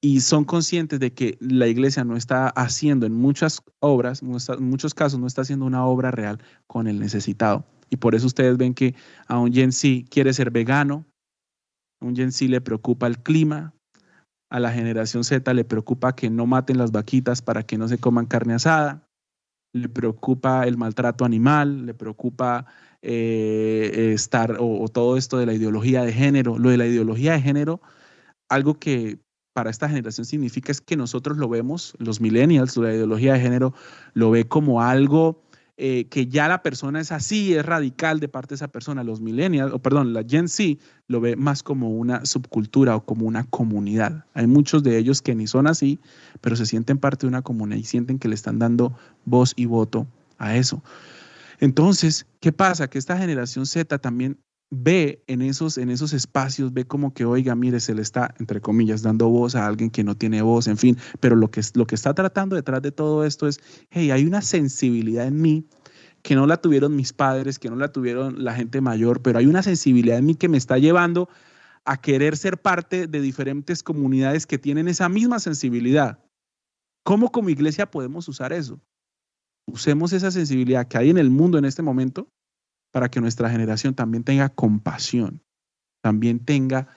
y son conscientes de que la iglesia no está haciendo en muchas obras, en muchos casos no está haciendo una obra real con el necesitado. Y por eso ustedes ven que a un Gen Z quiere ser vegano, a un Gen Z le preocupa el clima, a la generación Z le preocupa que no maten las vaquitas para que no se coman carne asada, le preocupa el maltrato animal, le preocupa eh, estar o, todo esto de la ideología de género. Lo de la ideología de género, algo que para esta generación significa es que nosotros lo vemos, los millennials, la ideología de género lo ve como algo eh, que ya la persona es así, es radical de parte de esa persona. Los millennials, o perdón, la Gen Z lo ve más como una subcultura o como una comunidad. Hay muchos de ellos que ni son así, pero se sienten parte de una comunidad y sienten que le están dando voz y voto a eso. Entonces, ¿qué pasa? Que esta generación Z también ve en esos, en esos espacios, ve como que, oiga, mire, se le está, entre comillas, dando voz a alguien que no tiene voz, en fin, pero lo que, lo que está tratando detrás de todo esto es, hey, hay una sensibilidad en mí que no la tuvieron mis padres, que no la tuvieron la gente mayor, pero hay una sensibilidad en mí que me está llevando a querer ser parte de diferentes comunidades que tienen esa misma sensibilidad. ¿Cómo como iglesia podemos usar eso? Usemos esa sensibilidad que hay en el mundo en este momento para que nuestra generación también tenga compasión, también tenga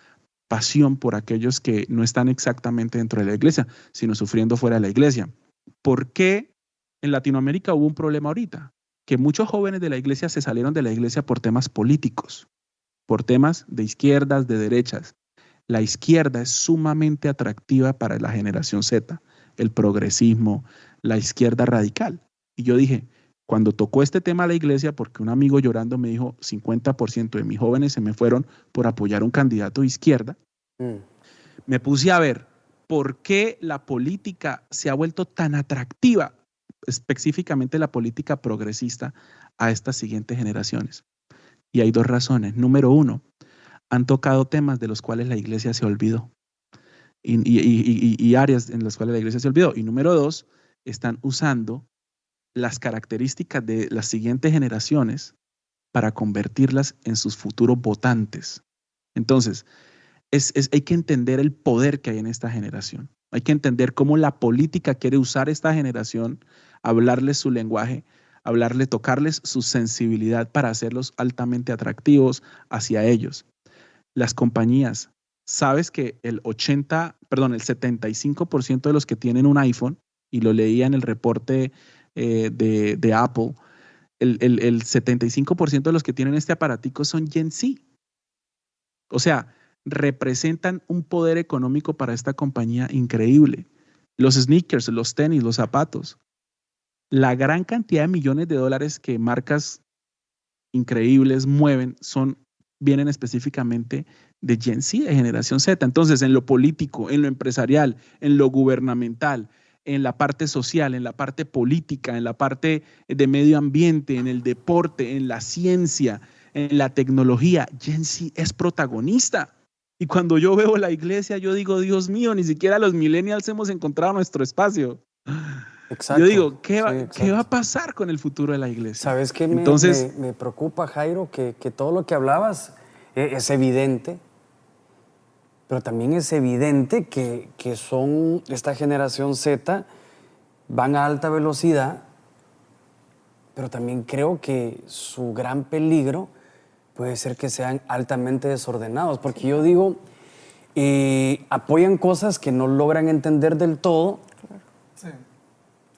pasión por aquellos que no están exactamente dentro de la iglesia, sino sufriendo fuera de la iglesia. ¿Por qué en Latinoamérica hubo un problema ahorita? Que muchos jóvenes de la iglesia se salieron de la iglesia por temas políticos, por temas de izquierdas, de derechas. La izquierda es sumamente atractiva para la generación Z, el progresismo, la izquierda radical. Y yo dije, cuando tocó este tema a la iglesia, porque un amigo llorando me dijo, 50% de mis jóvenes se me fueron por apoyar un candidato de izquierda, mm. me puse a ver por qué la política se ha vuelto tan atractiva, específicamente la política progresista, a estas siguientes generaciones. Y hay dos razones. Número uno, han tocado temas de los cuales la iglesia se olvidó y, y áreas en las cuales la iglesia se olvidó. Y número dos, están usando las características de las siguientes generaciones para convertirlas en sus futuros votantes. Entonces, es, hay que entender el poder que hay en esta generación. Hay que entender cómo la política quiere usar esta generación, hablarles su lenguaje, hablarle, tocarles su sensibilidad para hacerlos altamente atractivos hacia ellos. Las compañías, sabes que el 80, perdón, el 75% de los que tienen un iPhone, y lo leía en el reporte eh, de, Apple, el, el, 75% de los que tienen este aparatico son Gen Z. O sea, representan un poder económico para esta compañía increíble. Los sneakers, los tenis, los zapatos. La gran cantidad de millones de dólares que marcas increíbles mueven son vienen específicamente de Gen Z, de generación Z. Entonces, en lo político, en lo empresarial, en lo gubernamental, en la parte social, en la parte política, en la parte de medio ambiente, en el deporte, en la ciencia, en la tecnología. Gen es protagonista. Y cuando yo veo la iglesia, yo digo, Dios mío, ni siquiera los millennials hemos encontrado nuestro espacio. Yo digo, ¿qué va, ¿qué va, a pasar con el futuro de la iglesia? ¿Sabes qué me, Entonces, me, preocupa, Jairo? Que, que, todo lo que hablabas es, es evidente, pero también es evidente que, que son, esta generación Z, van a alta velocidad, pero también creo que su gran peligro puede ser que sean altamente desordenados, porque yo digo, eh, apoyan cosas que no logran entender del todo. Sí.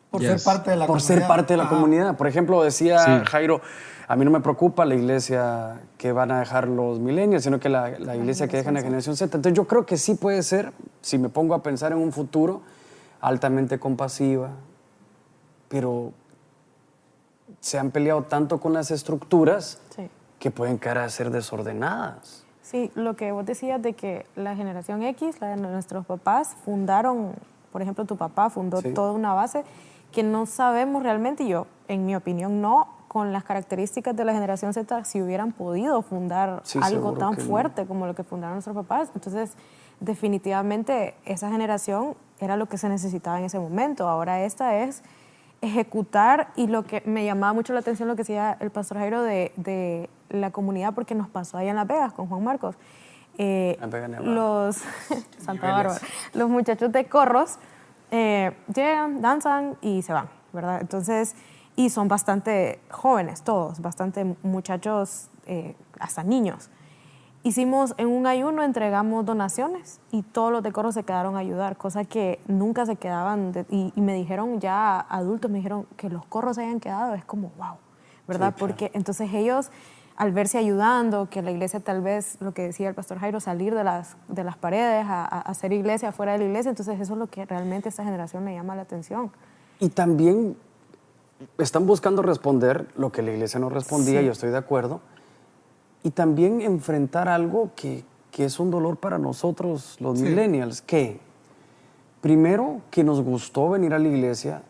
Por ser parte de la por comunidad. ser parte de la comunidad. Por ejemplo, decía Jairo, a mí no me preocupa la iglesia que van a dejar los milenios, sino que la, iglesia que dejan la generación Z. Entonces yo creo que sí puede ser, si me pongo a pensar en un futuro, altamente compasiva, pero se han peleado tanto con las estructuras que pueden caer a ser desordenadas. Sí, lo que vos decías de que la generación X, la de nuestros papás, fundaron, por ejemplo, tu papá fundó toda una base que no sabemos realmente, y yo, en mi opinión, no, con las características de la generación Z si hubieran podido fundar algo tan fuerte como lo que fundaron nuestros papás. Entonces, definitivamente esa generación era lo que se necesitaba en ese momento. Ahora esta es ejecutar y lo que me llamaba mucho la atención lo que decía el pastor Jairo de, de la comunidad porque nos pasó allá en Las Vegas con Juan Marcos. Eh, los *laughs* *laughs* Santa Bárbara, los muchachos de corros eh, llegan, danzan y se van, ¿verdad? Entonces y son bastante jóvenes todos, bastante muchachos, eh, hasta niños. Hicimos en un ayuno, entregamos donaciones y todos los de coro se quedaron a ayudar, cosa que nunca se quedaban. y, me dijeron ya adultos, me dijeron que los corros se hayan quedado, es como wow, ¿verdad? Porque entonces ellos, al verse ayudando, que la iglesia tal vez, lo que decía el pastor Jairo, salir de las, de las paredes a, a hacer iglesia fuera de la iglesia, entonces eso es lo que realmente a esta generación le llama la atención. Y también están buscando responder lo que la iglesia no respondía, yo estoy de acuerdo, y también enfrentar algo que, que es un dolor para nosotros, los millennials, que primero que nos gustó venir a la iglesia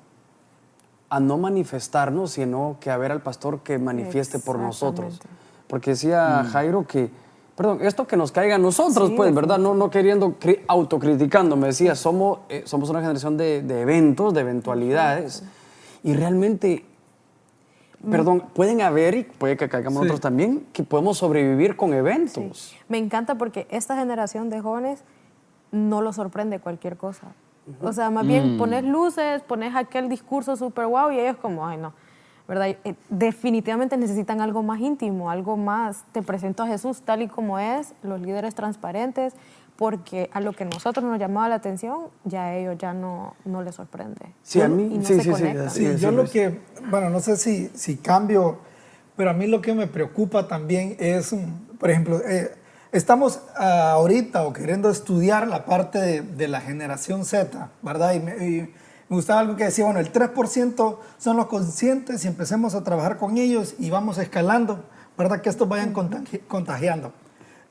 a no manifestarnos, sino que a ver al pastor que manifieste por nosotros. porque decía Jairo que, perdón, esto que nos caiga a nosotros, pues, ¿verdad? No, no queriendo, autocriticando, me decía, somos, eh, somos una generación de, de, eventos, de eventualidades, y realmente, perdón, pueden haber, y puede que caigamos nosotros también, que podemos sobrevivir con eventos. Me encanta porque esta generación de jóvenes no lo sorprende cualquier cosa. O sea, más bien mm. pones luces, pones aquel discurso súper guau y ellos como, ay no, ¿verdad? Eh, definitivamente necesitan algo más íntimo, algo más, te presento a Jesús tal y como es, los líderes transparentes, porque a lo que nosotros nos llamaba la atención, ya a ellos ya no, no les sorprende. Sí, a mí, sí, sí, sí, Yo lo que, bueno, no sé si, si cambio, pero a mí lo que me preocupa también es, por ejemplo, eh, Estamos ah, ahorita o queriendo estudiar la parte de, la generación Z, ¿verdad? Y me, gustaba algo que decía, bueno, el 3% son los conscientes y empecemos a trabajar con ellos y vamos escalando, ¿verdad? Que estos vayan contagiando.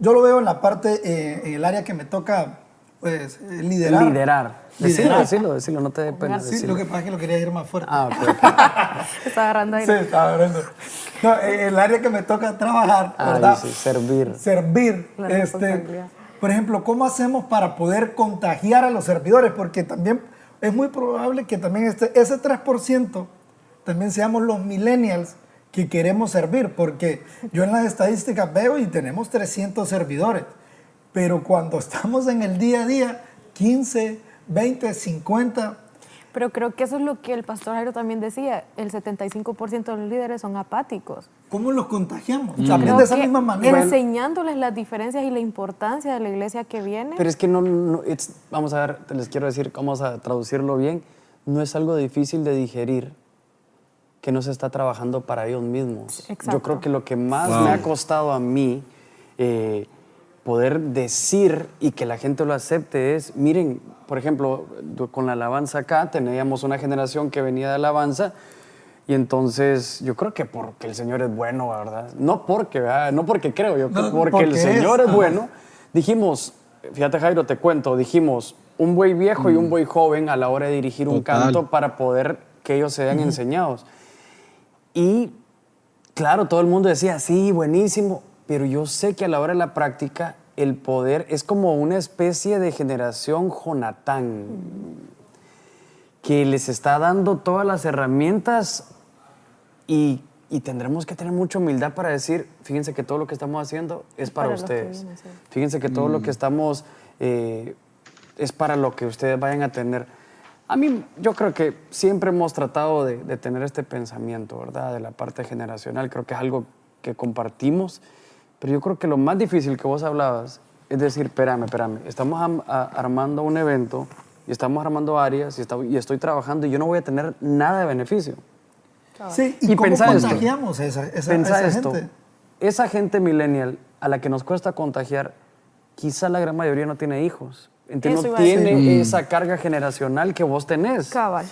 Yo lo veo en la parte, eh, en el área que me toca, pues, eh, liderar. Liderar. Decirlo, decirlo, decirlo, no te dé pena. Sí, lo que pasa es que lo quería ir más fuerte. Ah, ok. *laughs* está agarrando ahí. Sí, está agarrando. No, el área que me toca trabajar, ¿verdad? Sí, servir. Servir. este, por ejemplo, ¿cómo hacemos para poder contagiar a los servidores? Porque también es muy probable que también este, ese 3% también seamos los millennials que queremos servir, porque yo en las estadísticas veo y tenemos 300 servidores, pero cuando estamos en el día a día, 15, 20, 50. Pero creo que eso es lo que el pastor Jairo también decía, el 75% de los líderes son apáticos. ¿Cómo los contagiamos? También de esa misma manera. Enseñándoles las diferencias y la importancia de la iglesia que viene. Pero es que no, vamos a ver, les quiero decir, vamos a traducirlo bien, no es algo difícil de digerir que no se está trabajando para ellos mismos. Yo creo que lo que más me ha costado a mí eh, poder decir y que la gente lo acepte es, miren, por ejemplo, con la alabanza acá teníamos una generación que venía de alabanza y entonces yo creo que porque el Señor es bueno, ¿verdad? No porque, no porque creo, yo porque, el Señor es, bueno. Dijimos, fíjate Jairo, te cuento, dijimos un buey viejo y un mm. buey joven a la hora de dirigir un canto para poder que ellos sean enseñados. Y claro, todo el mundo decía, sí, buenísimo, pero yo sé que a la hora de la práctica el poder es como una especie de generación Jonatán, que les está dando todas las herramientas y, tendremos que tener mucha humildad para decir, fíjense que todo lo que estamos haciendo es para, ustedes. Fíjense que todo lo mm. que estamos eh, es para lo que ustedes vayan a tener. A mí, yo creo que siempre hemos tratado de, de tener este pensamiento, ¿verdad? De la parte generacional. Creo que es algo que compartimos pero yo creo que lo más difícil que vos hablabas es decir, espérame, espérame, estamos armando un evento y estamos armando áreas y, y, estoy trabajando y yo no voy a tener nada de beneficio. Sí, ¿y, cómo contagiamos esa, esa, esa esto, gente? Esa gente millennial a la que nos cuesta contagiar, quizá la gran mayoría no tiene hijos. Entonces no tiene mm. esa carga generacional que vos tenés. Cabal.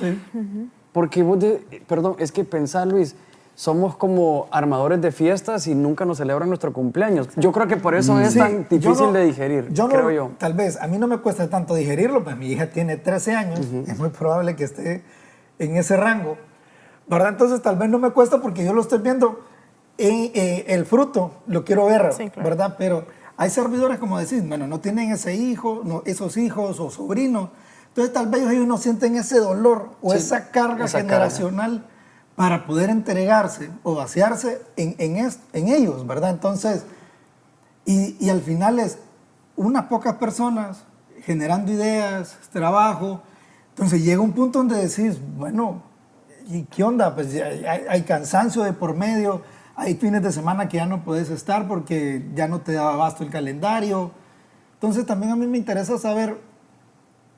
Porque vos, perdón, es que pensá, Luis, somos como armadores de fiestas y nunca nos celebran nuestro cumpleaños. Yo creo que por eso es tan difícil de digerir, yo creo yo. Tal vez, a mí no me cuesta tanto digerirlo, pues mi hija tiene 13 años, es muy probable que esté en ese rango, ¿verdad? Entonces tal vez no me cuesta porque yo lo estoy viendo en eh, el fruto, lo quiero ver, ¿verdad? Pero hay servidores, como decís, bueno, no tienen ese hijo, no, esos hijos o sobrinos, entonces tal vez ellos no sienten ese dolor o esa carga generacional para poder entregarse o vaciarse en, en, en ellos, ¿verdad? Entonces, y, y, al final es unas pocas personas generando ideas, trabajo. Entonces llega un punto donde decís, bueno, ¿y qué onda? Pues hay, hay, cansancio de por medio, hay fines de semana que ya no puedes estar porque ya no te da abasto el calendario. Entonces también a mí me interesa saber,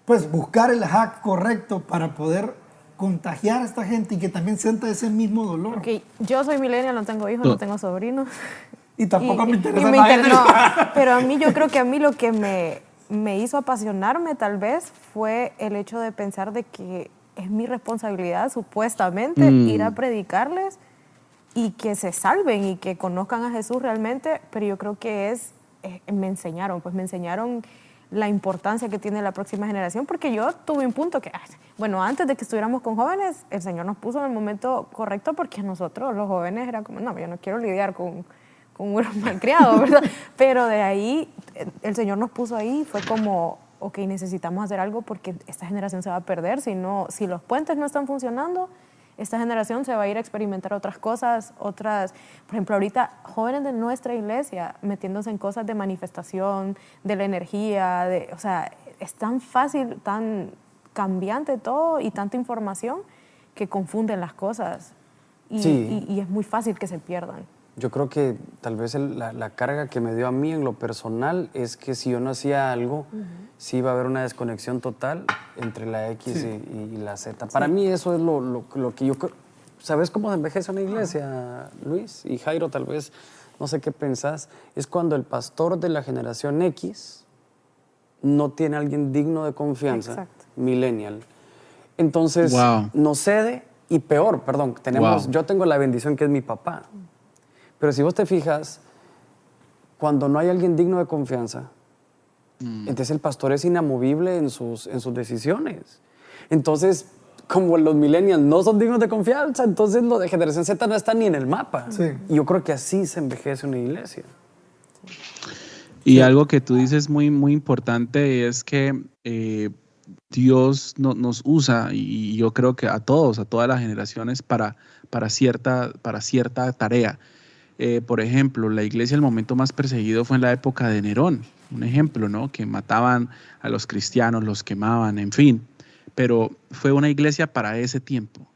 pues buscar el hack correcto para poder contagiar a esta gente y que también sienta ese mismo dolor. Okay. Yo soy millennial, no tengo hijos, no, tengo sobrinos. Y tampoco me interesa pero a mí yo creo que a mí lo que me, me hizo apasionarme tal vez fue el hecho de pensar de que es mi responsabilidad supuestamente mm. ir a predicarles y que se salven y que conozcan a Jesús realmente, pero yo creo que es, eh, me enseñaron, pues me enseñaron la importancia que tiene la próxima generación, porque yo tuve un punto que, bueno, antes de que estuviéramos con jóvenes, el Señor nos puso en el momento correcto porque nosotros, los jóvenes, era como, no, yo no quiero lidiar con, como un malcriado, *laughs* ¿verdad? Pero de ahí, el Señor nos puso ahí, fue como, ok, necesitamos hacer algo porque esta generación se va a perder, si, no, si los puentes no están funcionando, esta generación se va a ir a experimentar otras cosas, otras, por ejemplo, ahorita jóvenes de nuestra iglesia metiéndose en cosas de manifestación, de la energía, de, o sea, es tan fácil, tan cambiante todo y tanta información que confunden las cosas y, y, es muy fácil que se pierdan. Yo creo que tal vez la, la, carga que me dio a mí en lo personal es que si yo no hacía algo, sí iba a haber una desconexión total entre la X y, la Z. Para mí eso es lo, lo, lo, que yo... ¿Sabes cómo envejece una iglesia, Luis? Y Jairo, tal vez, no sé qué pensás, es cuando el pastor de la generación X no tiene a alguien digno de confianza, millennial. Entonces, no cede y peor, perdón, tenemos, yo tengo la bendición que es mi papá. Pero si vos te fijas, cuando no hay alguien digno de confianza, mm. entonces el pastor es inamovible en sus, en sus decisiones. Entonces, como los millennials no son dignos de confianza, entonces los de generación Z no están ni en el mapa. Y yo creo que así se envejece una iglesia. Y algo que tú dices muy, muy importante es que eh, Dios nos usa, y yo creo que a todos, a todas las generaciones, para, para, cierta, para cierta tarea. Eh, por ejemplo, la iglesia el momento más perseguido fue en la época de Nerón, un ejemplo, ¿no? Que mataban a los cristianos, los quemaban, en fin. Pero fue una iglesia para ese tiempo.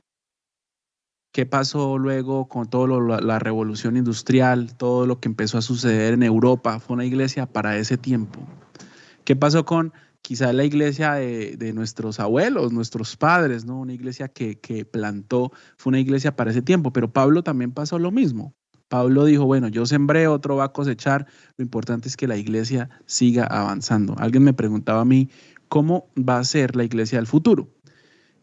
¿Qué pasó luego con toda la revolución industrial, todo lo que empezó a suceder en Europa? Fue una iglesia para ese tiempo. ¿Qué pasó con quizá la iglesia de, nuestros abuelos, nuestros padres, ¿no? Una iglesia que, que plantó, fue una iglesia para ese tiempo, pero Pablo también pasó lo mismo. Pablo dijo, bueno, yo sembré, otro va a cosechar, lo importante es que la iglesia siga avanzando. Alguien me preguntaba a mí, ¿cómo va a ser la iglesia del futuro?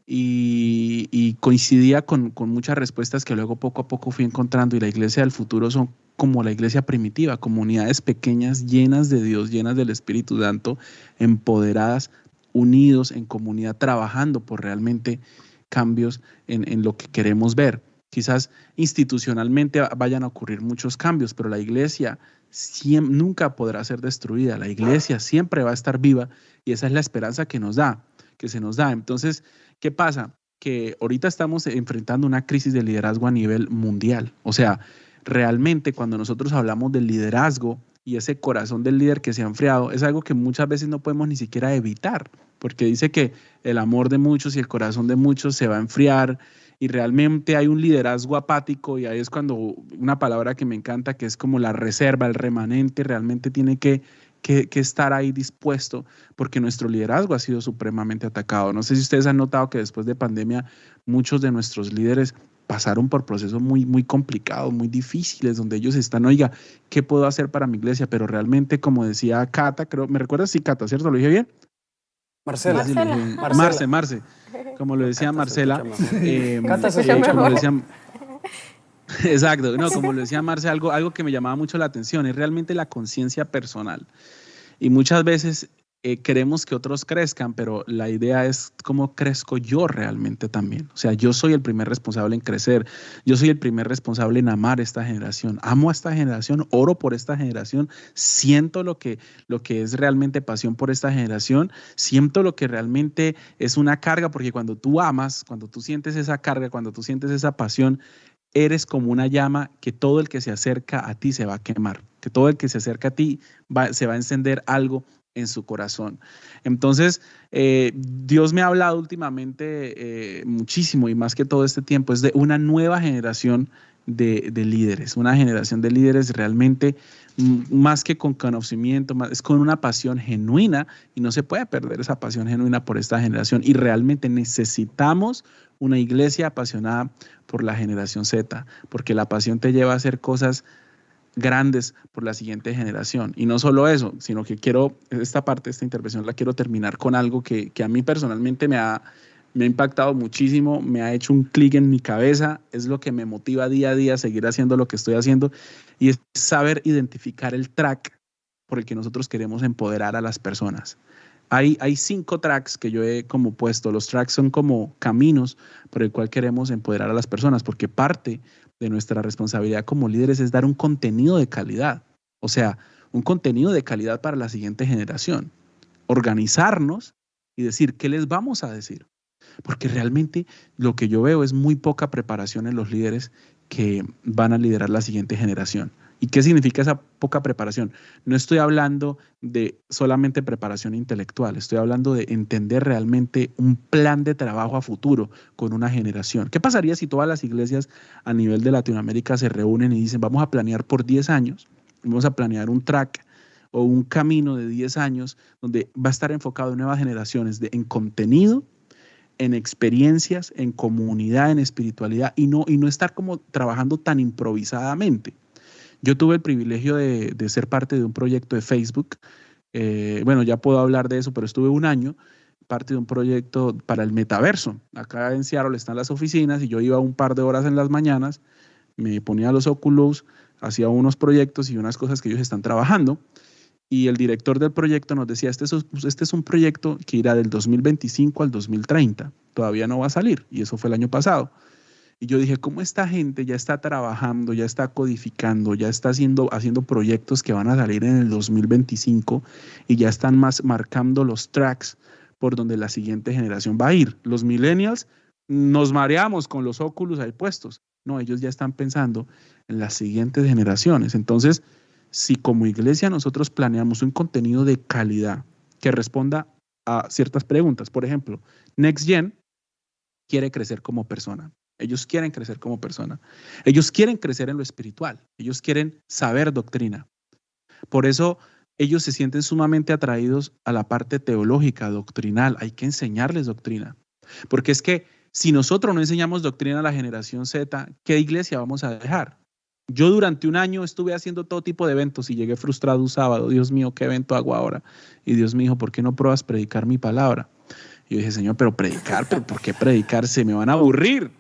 y, coincidía con, muchas respuestas que luego poco a poco fui encontrando y la iglesia del futuro son como la iglesia primitiva, comunidades pequeñas llenas de Dios, llenas del Espíritu Santo, empoderadas, unidos en comunidad, trabajando por realmente cambios en, lo que queremos ver. Quizás institucionalmente vayan a ocurrir muchos cambios, pero la iglesia nunca podrá ser destruida. La iglesia siempre va a estar viva y esa es la esperanza que nos da, que se nos da. Entonces, ¿Qué pasa? Que ahorita estamos enfrentando una crisis de liderazgo a nivel mundial. O sea, realmente cuando nosotros hablamos del liderazgo y ese corazón del líder que se ha enfriado, es algo que muchas veces no podemos ni siquiera evitar, porque dice que el amor de muchos y el corazón de muchos se va a enfriar y realmente hay un liderazgo apático y ahí es cuando una palabra que me encanta, que es como la reserva, el remanente, realmente tiene que que, estar ahí dispuesto, porque nuestro liderazgo ha sido supremamente atacado. No sé si ustedes han notado que después de pandemia muchos de nuestros líderes pasaron por procesos muy, muy complicados, muy difíciles, donde ellos están, oiga, ¿qué puedo hacer para mi iglesia? Pero realmente, como decía Cata, creo, ¿me recuerdas? Sí, Cata, ¿cierto? ¿Lo dije bien? Marcela. Marcela. Marce, Marce. *laughs* Como lo decía Marcela. Eh, Cata se eh, como decía, *laughs* Exacto, no, como lo *laughs* decía Marce, algo, algo que me llamaba mucho la atención es realmente la conciencia personal. Y muchas veces eh, queremos que otros crezcan, pero la idea es cómo crezco yo realmente también. O sea, yo soy el primer responsable en crecer, yo soy el primer responsable en amar esta generación, amo a esta generación, oro por esta generación, siento lo que, lo que es realmente pasión por esta generación, siento lo que realmente es una carga, porque cuando tú amas, cuando tú sientes esa carga, cuando tú sientes esa pasión, eres como una llama que todo el que se acerca a ti se va a quemar, que todo el que se acerca a ti se va a encender algo en su corazón. Entonces, eh, Dios me ha hablado últimamente eh, muchísimo y más que todo este tiempo, es de una nueva generación de, líderes, una generación de líderes realmente más que con conocimiento, es con una pasión genuina y no se puede perder esa pasión genuina por esta generación y realmente necesitamos una iglesia apasionada por la generación Z, porque la pasión te lleva a hacer cosas grandes por la siguiente generación. Y no solo eso, sino que quiero, esta parte, esta intervención la quiero terminar con algo que, que a mí personalmente me ha, me ha impactado muchísimo, me ha hecho un clic en mi cabeza, es lo que me motiva día a día a seguir haciendo lo que estoy haciendo y es saber identificar el track por el que nosotros queremos empoderar a las personas. Hay, hay cinco tracks que yo he como puesto. Los tracks son como caminos por el cual queremos empoderar a las personas, porque parte de nuestra responsabilidad como líderes es dar un contenido de calidad, o sea, un contenido de calidad para la siguiente generación, organizarnos y decir, ¿qué les vamos a decir? Porque realmente lo que yo veo es muy poca preparación en los líderes que van a liderar la siguiente generación. ¿Y qué significa esa poca preparación? No estoy hablando de solamente preparación intelectual, estoy hablando de entender realmente un plan de trabajo a futuro con una generación. ¿Qué pasaría si todas las iglesias a nivel de Latinoamérica se reúnen y dicen, vamos a planear por 10 años, vamos a planear un track o un camino de 10 años donde va a estar enfocado en nuevas generaciones en contenido, en experiencias, en comunidad, en espiritualidad y no, y no estar como trabajando tan improvisadamente? Yo tuve el privilegio de, ser parte de un proyecto de Facebook. Eh, bueno, ya puedo hablar de eso, pero estuve un año parte de un proyecto para el metaverso. Acá en Seattle están las oficinas y yo iba un par de horas en las mañanas, me ponía los óculos, hacía unos proyectos y unas cosas que ellos están trabajando. Y el director del proyecto nos decía, este es, este es un proyecto que irá del 2025 al 2030, todavía no va a salir. Y eso fue el año pasado. Y yo dije, ¿cómo esta gente ya está trabajando, ya está codificando, ya está haciendo, haciendo proyectos que van a salir en el 2025 y ya están más marcando los tracks por donde la siguiente generación va a ir? Los millennials nos mareamos con los óculos ahí puestos. No, ellos ya están pensando en las siguientes generaciones. Entonces, si como iglesia nosotros planeamos un contenido de calidad que responda a ciertas preguntas, por ejemplo, Next Gen quiere crecer como persona. Ellos quieren crecer como persona. Ellos quieren crecer en lo espiritual. Ellos quieren saber doctrina. Por eso ellos se sienten sumamente atraídos a la parte teológica, doctrinal. Hay que enseñarles doctrina. Porque es que si nosotros no enseñamos doctrina a la generación Z, ¿qué iglesia vamos a dejar? Yo durante un año estuve haciendo todo tipo de eventos y llegué frustrado un sábado. Dios mío, ¿qué evento hago ahora? Y Dios me dijo, ¿por qué no pruebas predicar mi palabra? Y yo dije, Señor, pero predicar, ¿por qué predicar? Se me van a aburrir.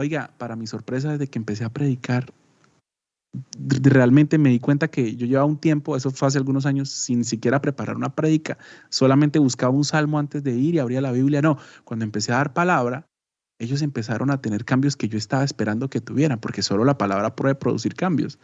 Oiga, para mi sorpresa, desde que empecé a predicar, realmente me di cuenta que yo llevaba un tiempo, eso fue hace algunos años, sin siquiera preparar una prédica, solamente buscaba un salmo antes de ir y abría la Biblia. No, cuando empecé a dar palabra, ellos empezaron a tener cambios que yo estaba esperando que tuvieran, porque solo la palabra puede producir cambios.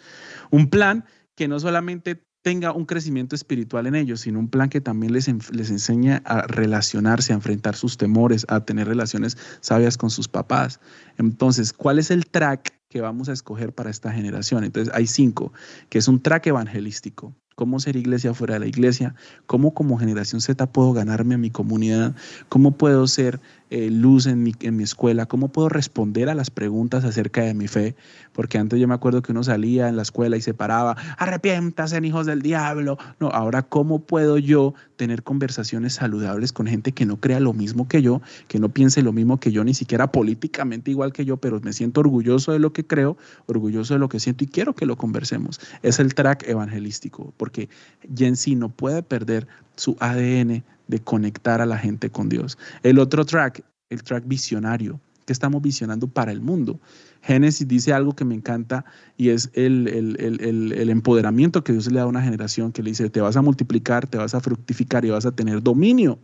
Un plan que no solamente tenga un crecimiento espiritual en ellos, sino un plan que también les, les enseña a relacionarse, a enfrentar sus temores, a tener relaciones sabias con sus papás. Entonces, ¿cuál es el track que vamos a escoger para esta generación? Entonces, hay cinco, que es un track evangelístico cómo ser iglesia fuera de la iglesia, cómo como generación Z puedo ganarme a mi comunidad, cómo puedo ser eh, luz en mi, en mi escuela, cómo puedo responder a las preguntas acerca de mi fe, porque antes yo me acuerdo que uno salía en la escuela y se paraba, arrepiéntase, hijos del diablo. No, ahora cómo puedo yo tener conversaciones saludables con gente que no crea lo mismo que yo, que no piense lo mismo que yo, ni siquiera políticamente igual que yo, pero me siento orgulloso de lo que creo, orgulloso de lo que siento y quiero que lo conversemos. Es el track evangelístico, porque Gen no puede perder su ADN de conectar a la gente con Dios. El otro track, el track visionario, que estamos visionando para el mundo. Génesis dice algo que me encanta y es el, el, empoderamiento que Dios le da a una generación que le dice, te vas a multiplicar, te vas a fructificar y vas a tener dominio.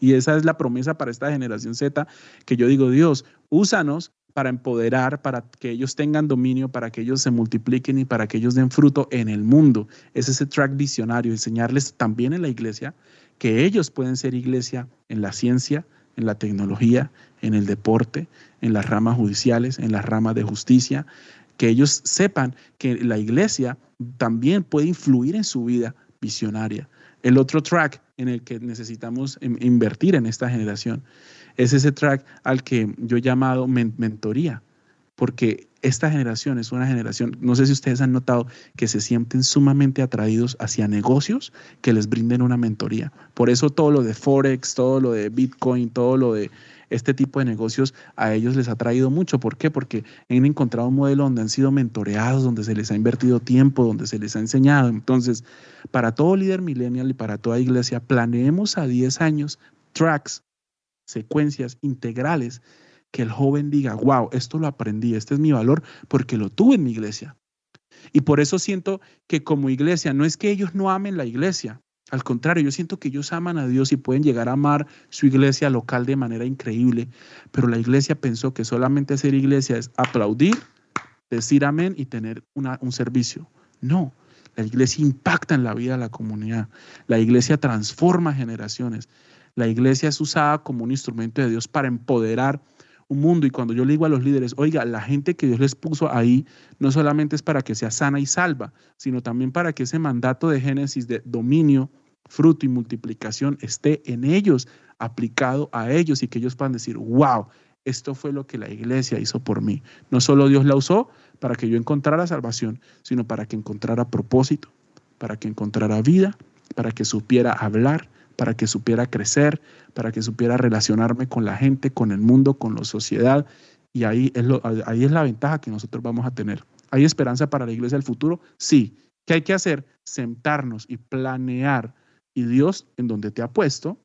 Y esa es la promesa para esta generación Z, que yo digo, Dios, úsanos para empoderar, para que ellos tengan dominio, para que ellos se multipliquen y para que ellos den fruto en el mundo. Es ese track visionario, enseñarles también en la iglesia que ellos pueden ser iglesia en la ciencia, en la tecnología, en el deporte, en las ramas judiciales, en las ramas de justicia, que ellos sepan que la iglesia también puede influir en su vida visionaria. El otro track en el que necesitamos invertir en esta generación es ese track al que yo he llamado mentoría, porque esta generación es una generación, no sé si ustedes han notado, que se sienten sumamente atraídos hacia negocios que les brinden una mentoría. Por eso todo lo de Forex, todo lo de Bitcoin, todo lo de este tipo de negocios a ellos les ha traído mucho. ¿Por qué? Porque han encontrado un modelo donde han sido mentoreados, donde se les ha invertido tiempo, donde se les ha enseñado. Entonces, para todo líder millennial y para toda iglesia, planeemos a 10 años tracks secuencias integrales que el joven diga, wow, esto lo aprendí, este es mi valor porque lo tuve en mi iglesia. Y por eso siento que como iglesia, no es que ellos no amen la iglesia, al contrario, yo siento que ellos aman a Dios y pueden llegar a amar su iglesia local de manera increíble, pero la iglesia pensó que solamente ser iglesia es aplaudir, decir amén y tener un servicio. No, la iglesia impacta en la vida de la comunidad. La iglesia transforma generaciones. La iglesia es usada como un instrumento de Dios para empoderar un mundo. Y cuando yo le digo a los líderes, oiga, la gente que Dios les puso ahí no solamente es para que sea sana y salva, sino también para que ese mandato de Génesis de dominio, fruto y multiplicación esté en ellos, aplicado a ellos y que ellos puedan decir, wow, esto fue lo que la iglesia hizo por mí. No solo Dios la usó para que yo encontrara salvación, sino para que encontrara propósito, para que encontrara vida, para que supiera hablar, para que supiera crecer, para que supiera relacionarme con la gente, con el mundo, con la sociedad. Y ahí es, la ventaja que nosotros vamos a tener. ¿Hay esperanza para la iglesia del futuro? Sí. ¿Qué hay que hacer? Sentarnos y planear. Y Dios, en donde te ha puesto,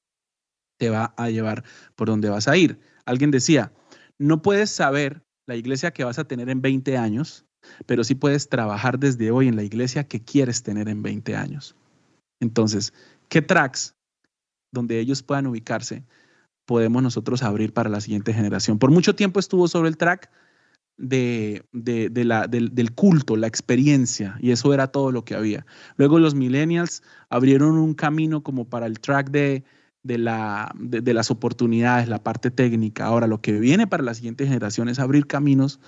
te va a llevar por donde vas a ir. Alguien decía, no puedes saber la iglesia que vas a tener en 20 años, pero sí puedes trabajar desde hoy en la iglesia que quieres tener en 20 años. Entonces, ¿qué tracks donde ellos puedan ubicarse podemos nosotros abrir para la siguiente generación? Por mucho tiempo estuvo sobre el track de, la, del, culto, la experiencia, y eso era todo lo que había. Luego los millennials abrieron un camino como para el track de, de, la, de, las oportunidades, la parte técnica. Ahora, lo que viene para la siguiente generación es abrir caminos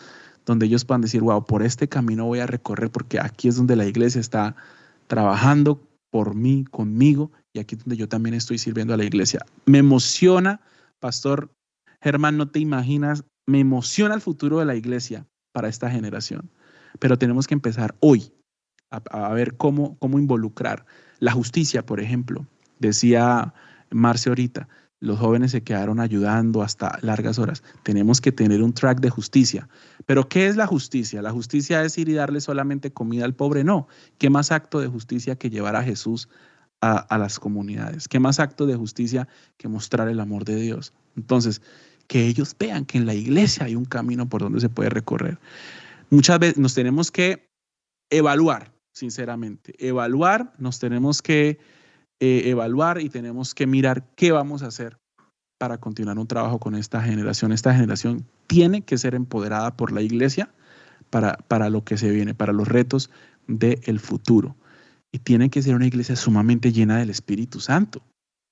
donde ellos puedan decir, wow, por este camino voy a recorrer porque aquí es donde la iglesia está trabajando por mí, conmigo, y aquí es donde yo también estoy sirviendo a la iglesia. Me emociona, Pastor Germán, no te imaginas, me emociona el futuro de la iglesia para esta generación, pero tenemos que empezar hoy a, a ver cómo, cómo involucrar la justicia, por ejemplo. Decía Marce ahorita, los jóvenes se quedaron ayudando hasta largas horas. Tenemos que tener un track de justicia. Pero ¿qué es la justicia? La justicia es ir y darle solamente comida al pobre. No. ¿Qué más acto de justicia que llevar a Jesús a, las comunidades? ¿Qué más acto de justicia que mostrar el amor de Dios? Entonces, que ellos vean que en la iglesia hay un camino por donde se puede recorrer. Muchas veces nos tenemos que evaluar, sinceramente. Evaluar, nos tenemos que eh, evaluar y tenemos que mirar qué vamos a hacer para continuar un trabajo con esta generación. Esta generación tiene que ser empoderada por la iglesia para, para lo que se viene, para los retos del futuro. Y tiene que ser una iglesia sumamente llena del Espíritu Santo.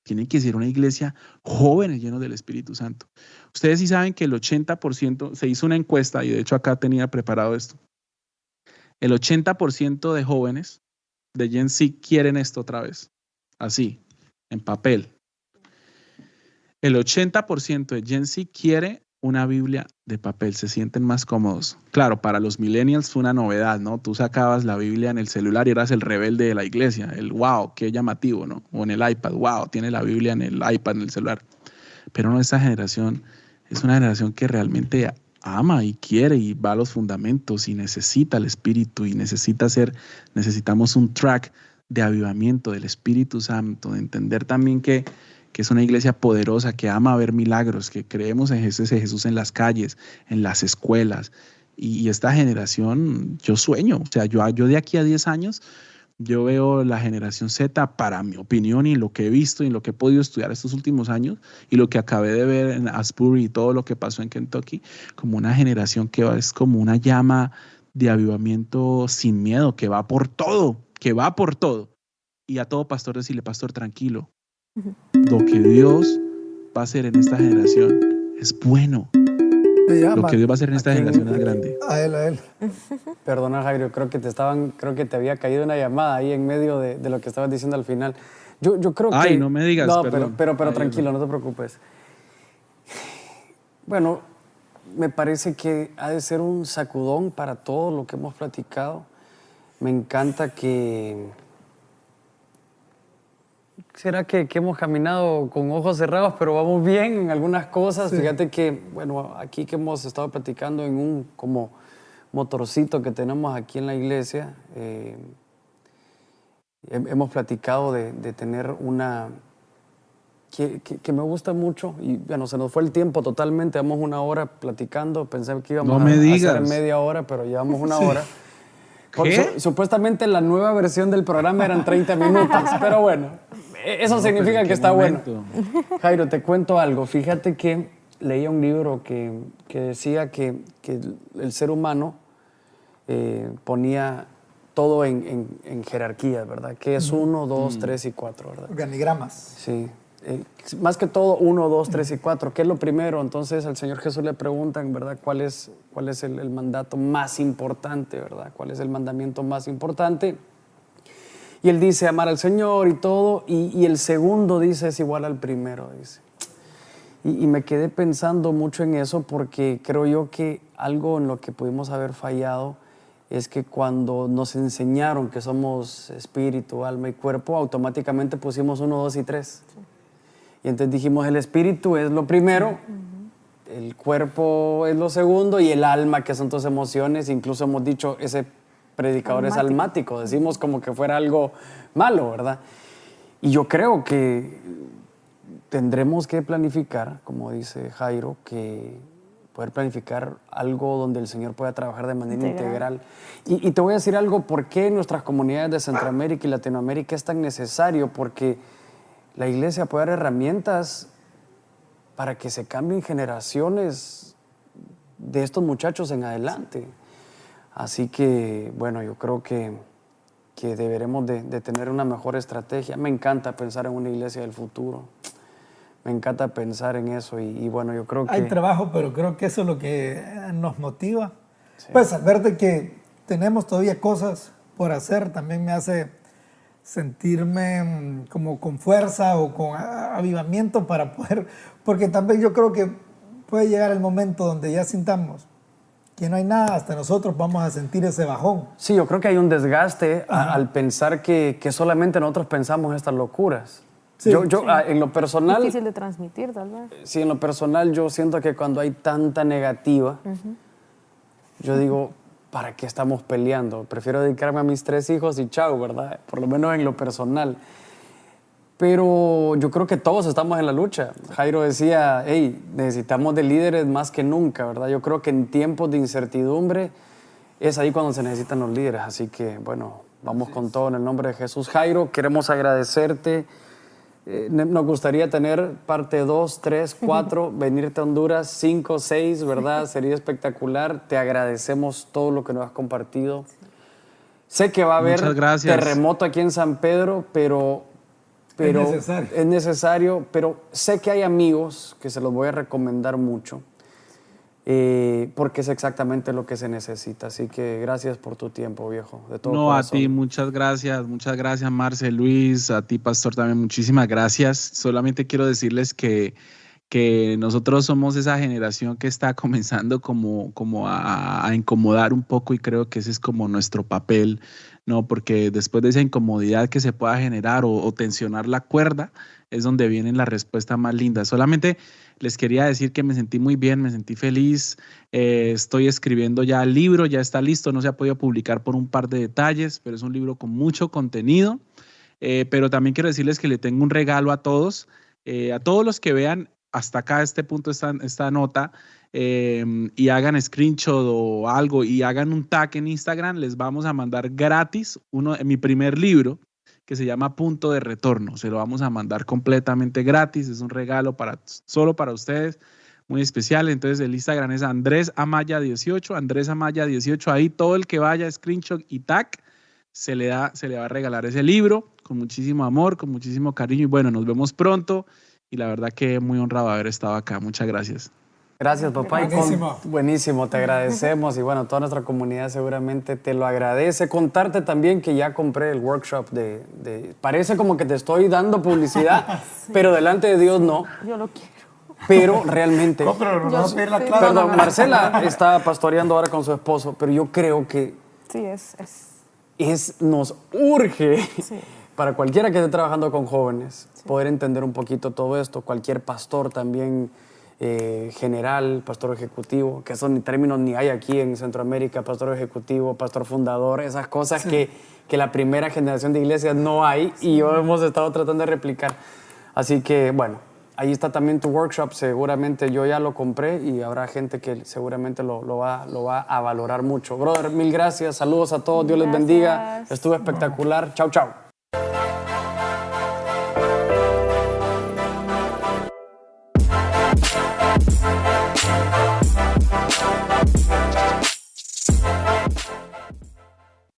Tiene que ser una iglesia joven llena del Espíritu Santo. Ustedes sí saben que el 80%, se hizo una encuesta y de hecho acá tenía preparado esto. El 80% de jóvenes de Gen Z quieren esto otra vez así, en papel. El 80% de Gen Z quiere una Biblia de papel, se sienten más cómodos. Claro, para los millennials fue una novedad, ¿no? Tú sacabas la Biblia en el celular y eras el rebelde de la iglesia, el wow, qué llamativo, ¿no? O en el iPad, wow, tiene la Biblia en el iPad, en el celular. Pero no, esta generación es una generación que realmente ama y quiere y va a los fundamentos y necesita el espíritu y necesita ser, necesitamos un track de avivamiento del Espíritu Santo, de entender también que, que es una iglesia poderosa, que ama ver milagros, que creemos en Jesús, en Jesús en las calles, en las escuelas. Y, esta generación, yo sueño, o sea, yo, yo de aquí a 10 años, yo veo la generación Z, para mi opinión y lo que he visto y lo que he podido estudiar estos últimos años y lo que acabé de ver en Asbury y todo lo que pasó en Kentucky, como una generación que es como una llama de avivamiento sin miedo, que va por todo, que va por todo. Y a todo pastor decirle, pastor, tranquilo. Lo que Dios va a hacer en esta generación es bueno. Lo que Dios va a hacer en esta generación es grande. A él, a él. *laughs* Perdona, Jairo, creo que te estaban, creo que te había caído una llamada ahí en medio de, lo que estabas diciendo al final. Yo, yo creo que. Ay, no me digas. No, pero, pero, pero tranquilo, no te preocupes. Bueno, me parece que ha de ser un sacudón para todo lo que hemos platicado me encanta que... ¿Será que, hemos caminado con ojos cerrados, pero vamos bien en algunas cosas? Fíjate que, bueno, aquí que hemos estado platicando en un como motorcito que tenemos aquí en la iglesia, eh, hemos platicado de, tener una... Que, me gusta mucho y bueno, se nos fue el tiempo totalmente, llevamos una hora platicando, pensé que íbamos a, hacer media hora, pero llevamos una *laughs* hora. Supuestamente la nueva versión del programa eran 30 minutos, pero bueno, e, eso significa que está bueno. *laughs* Jairo, te cuento algo. Fíjate que leía un libro que, que decía que, que, el ser humano eh, ponía todo en, en, jerarquía, ¿verdad? Que es uno, dos, tres y cuatro, ¿verdad? Organigramas. Sí. Eh, más que todo, uno, dos, tres y cuatro. ¿Qué es lo primero? Entonces al Señor Jesús le preguntan, ¿verdad? ¿Cuál es, cuál es el, mandato más importante, ¿verdad? ¿Cuál es el mandamiento más importante? Y él dice, amar al Señor y todo. Y, el segundo dice, es igual al primero, dice. Y, me quedé pensando mucho en eso porque creo yo que algo en lo que pudimos haber fallado es que cuando nos enseñaron que somos espíritu, alma y cuerpo, automáticamente pusimos uno, dos y tres. Y entonces dijimos, el espíritu es lo primero, el cuerpo es lo segundo y el alma, que son tus emociones. Incluso hemos dicho, ese predicador es almático. Decimos como que fuera algo malo, ¿verdad? Y yo creo que tendremos que planificar, como dice Jairo, que poder planificar algo donde el Señor pueda trabajar de manera integral. Y, y, te voy a decir algo, ¿por qué en nuestras comunidades de Centroamérica y Latinoamérica es tan necesario? Porque la iglesia puede dar herramientas para que se cambien generaciones de estos muchachos en adelante. Así que, bueno, yo creo que, que deberemos de, tener una mejor estrategia. Me encanta pensar en una iglesia del futuro. Me encanta pensar en eso y, bueno, yo creo que... Hay trabajo, pero creo que eso es lo que nos motiva. Pues al ver de que tenemos todavía cosas por hacer, también me hace sentirme mm, como con fuerza o con avivamiento para poder, porque también yo creo que puede llegar el momento donde ya sintamos que no hay nada, hasta nosotros vamos a sentir ese bajón. Sí, yo creo que hay un desgaste al pensar que, que, solamente nosotros pensamos estas locuras. yo, yo ah, en lo personal... Difícil de transmitir, tal vez. Sí, en lo personal yo siento que cuando hay tanta negativa, yo digo, ¿para qué estamos peleando? Prefiero dedicarme a mis tres hijos y chao, ¿verdad? Por lo menos en lo personal. Pero yo creo que todos estamos en la lucha. Jairo decía, hey, necesitamos de líderes más que nunca, ¿verdad? Yo creo que en tiempos de incertidumbre es ahí cuando se necesitan los líderes. Así que, bueno, vamos con todo en el nombre de Jesús. Jairo, queremos agradecerte eh, nos gustaría tener parte 2, 3, 4, venirte a Honduras, 5, 6, ¿verdad? Sería espectacular. Te agradecemos todo lo que nos has compartido. Sé que va a haber terremoto aquí en San Pedro, pero, pero es, necesario. es necesario. Pero sé que hay amigos que se los voy a recomendar mucho eh, porque es exactamente lo que se necesita. Así que gracias por tu tiempo, viejo. De todo no, a ti, muchas gracias, muchas gracias, Marce, Luis, a ti, Pastor, también muchísimas gracias. Solamente quiero decirles que, que nosotros somos esa generación que está *laughs* comenzando como, como a, incomodar un poco y creo que ese es como nuestro papel, ¿no? Porque después de esa incomodidad que se pueda generar o, tensionar la cuerda, es donde viene la respuesta más linda. Solamente les quería decir que me sentí muy bien, me sentí feliz. Eh, estoy escribiendo ya el libro, ya está listo, no se ha podido publicar por un par de detalles, pero es un libro con mucho contenido. Eh, pero también quiero decirles que le tengo un regalo a todos, eh, a todos los que vean hasta acá este punto, esta, esta nota, y hagan screenshot o algo y hagan un tag en Instagram, les vamos a mandar gratis uno, mi primer libro que se llama Punto de Retorno. Se lo vamos a mandar completamente gratis, es un regalo para, solo para ustedes, muy especial. Entonces el Instagram es Andrés Amaya 18, Andrés Amaya 18, ahí todo el que vaya, screenshot y tag, se le, da, se le va a regalar ese libro con muchísimo amor, con muchísimo cariño y bueno, nos vemos pronto y la verdad que muy honrado haber estado acá. Muchas gracias. Gracias, papá. Buenísimo. buenísimo, te agradecemos y bueno, toda nuestra comunidad seguramente te lo agradece. Contarte también que ya compré el workshop de... parece como que te estoy dando publicidad, *laughs* pero delante de Dios no. Yo lo quiero. Pero realmente... No, pero no la Perdón, Marcela *laughs* está pastoreando ahora con su esposo, pero yo creo que... Sí, es... es... es nos urge... Para cualquiera que esté trabajando con jóvenes, poder entender un poquito todo esto, cualquier pastor también eh, general, pastor ejecutivo, que son términos ni hay aquí en Centroamérica, pastor ejecutivo, pastor fundador, esas cosas que, que, la primera generación de iglesias no hay y yo hemos estado tratando de replicar. Así que bueno, ahí está también tu workshop, seguramente yo ya lo compré y habrá gente que seguramente lo, lo, va, lo va a valorar mucho. Brother, mil gracias, saludos a todos, Dios les bendiga, estuvo espectacular, chao, chao. Música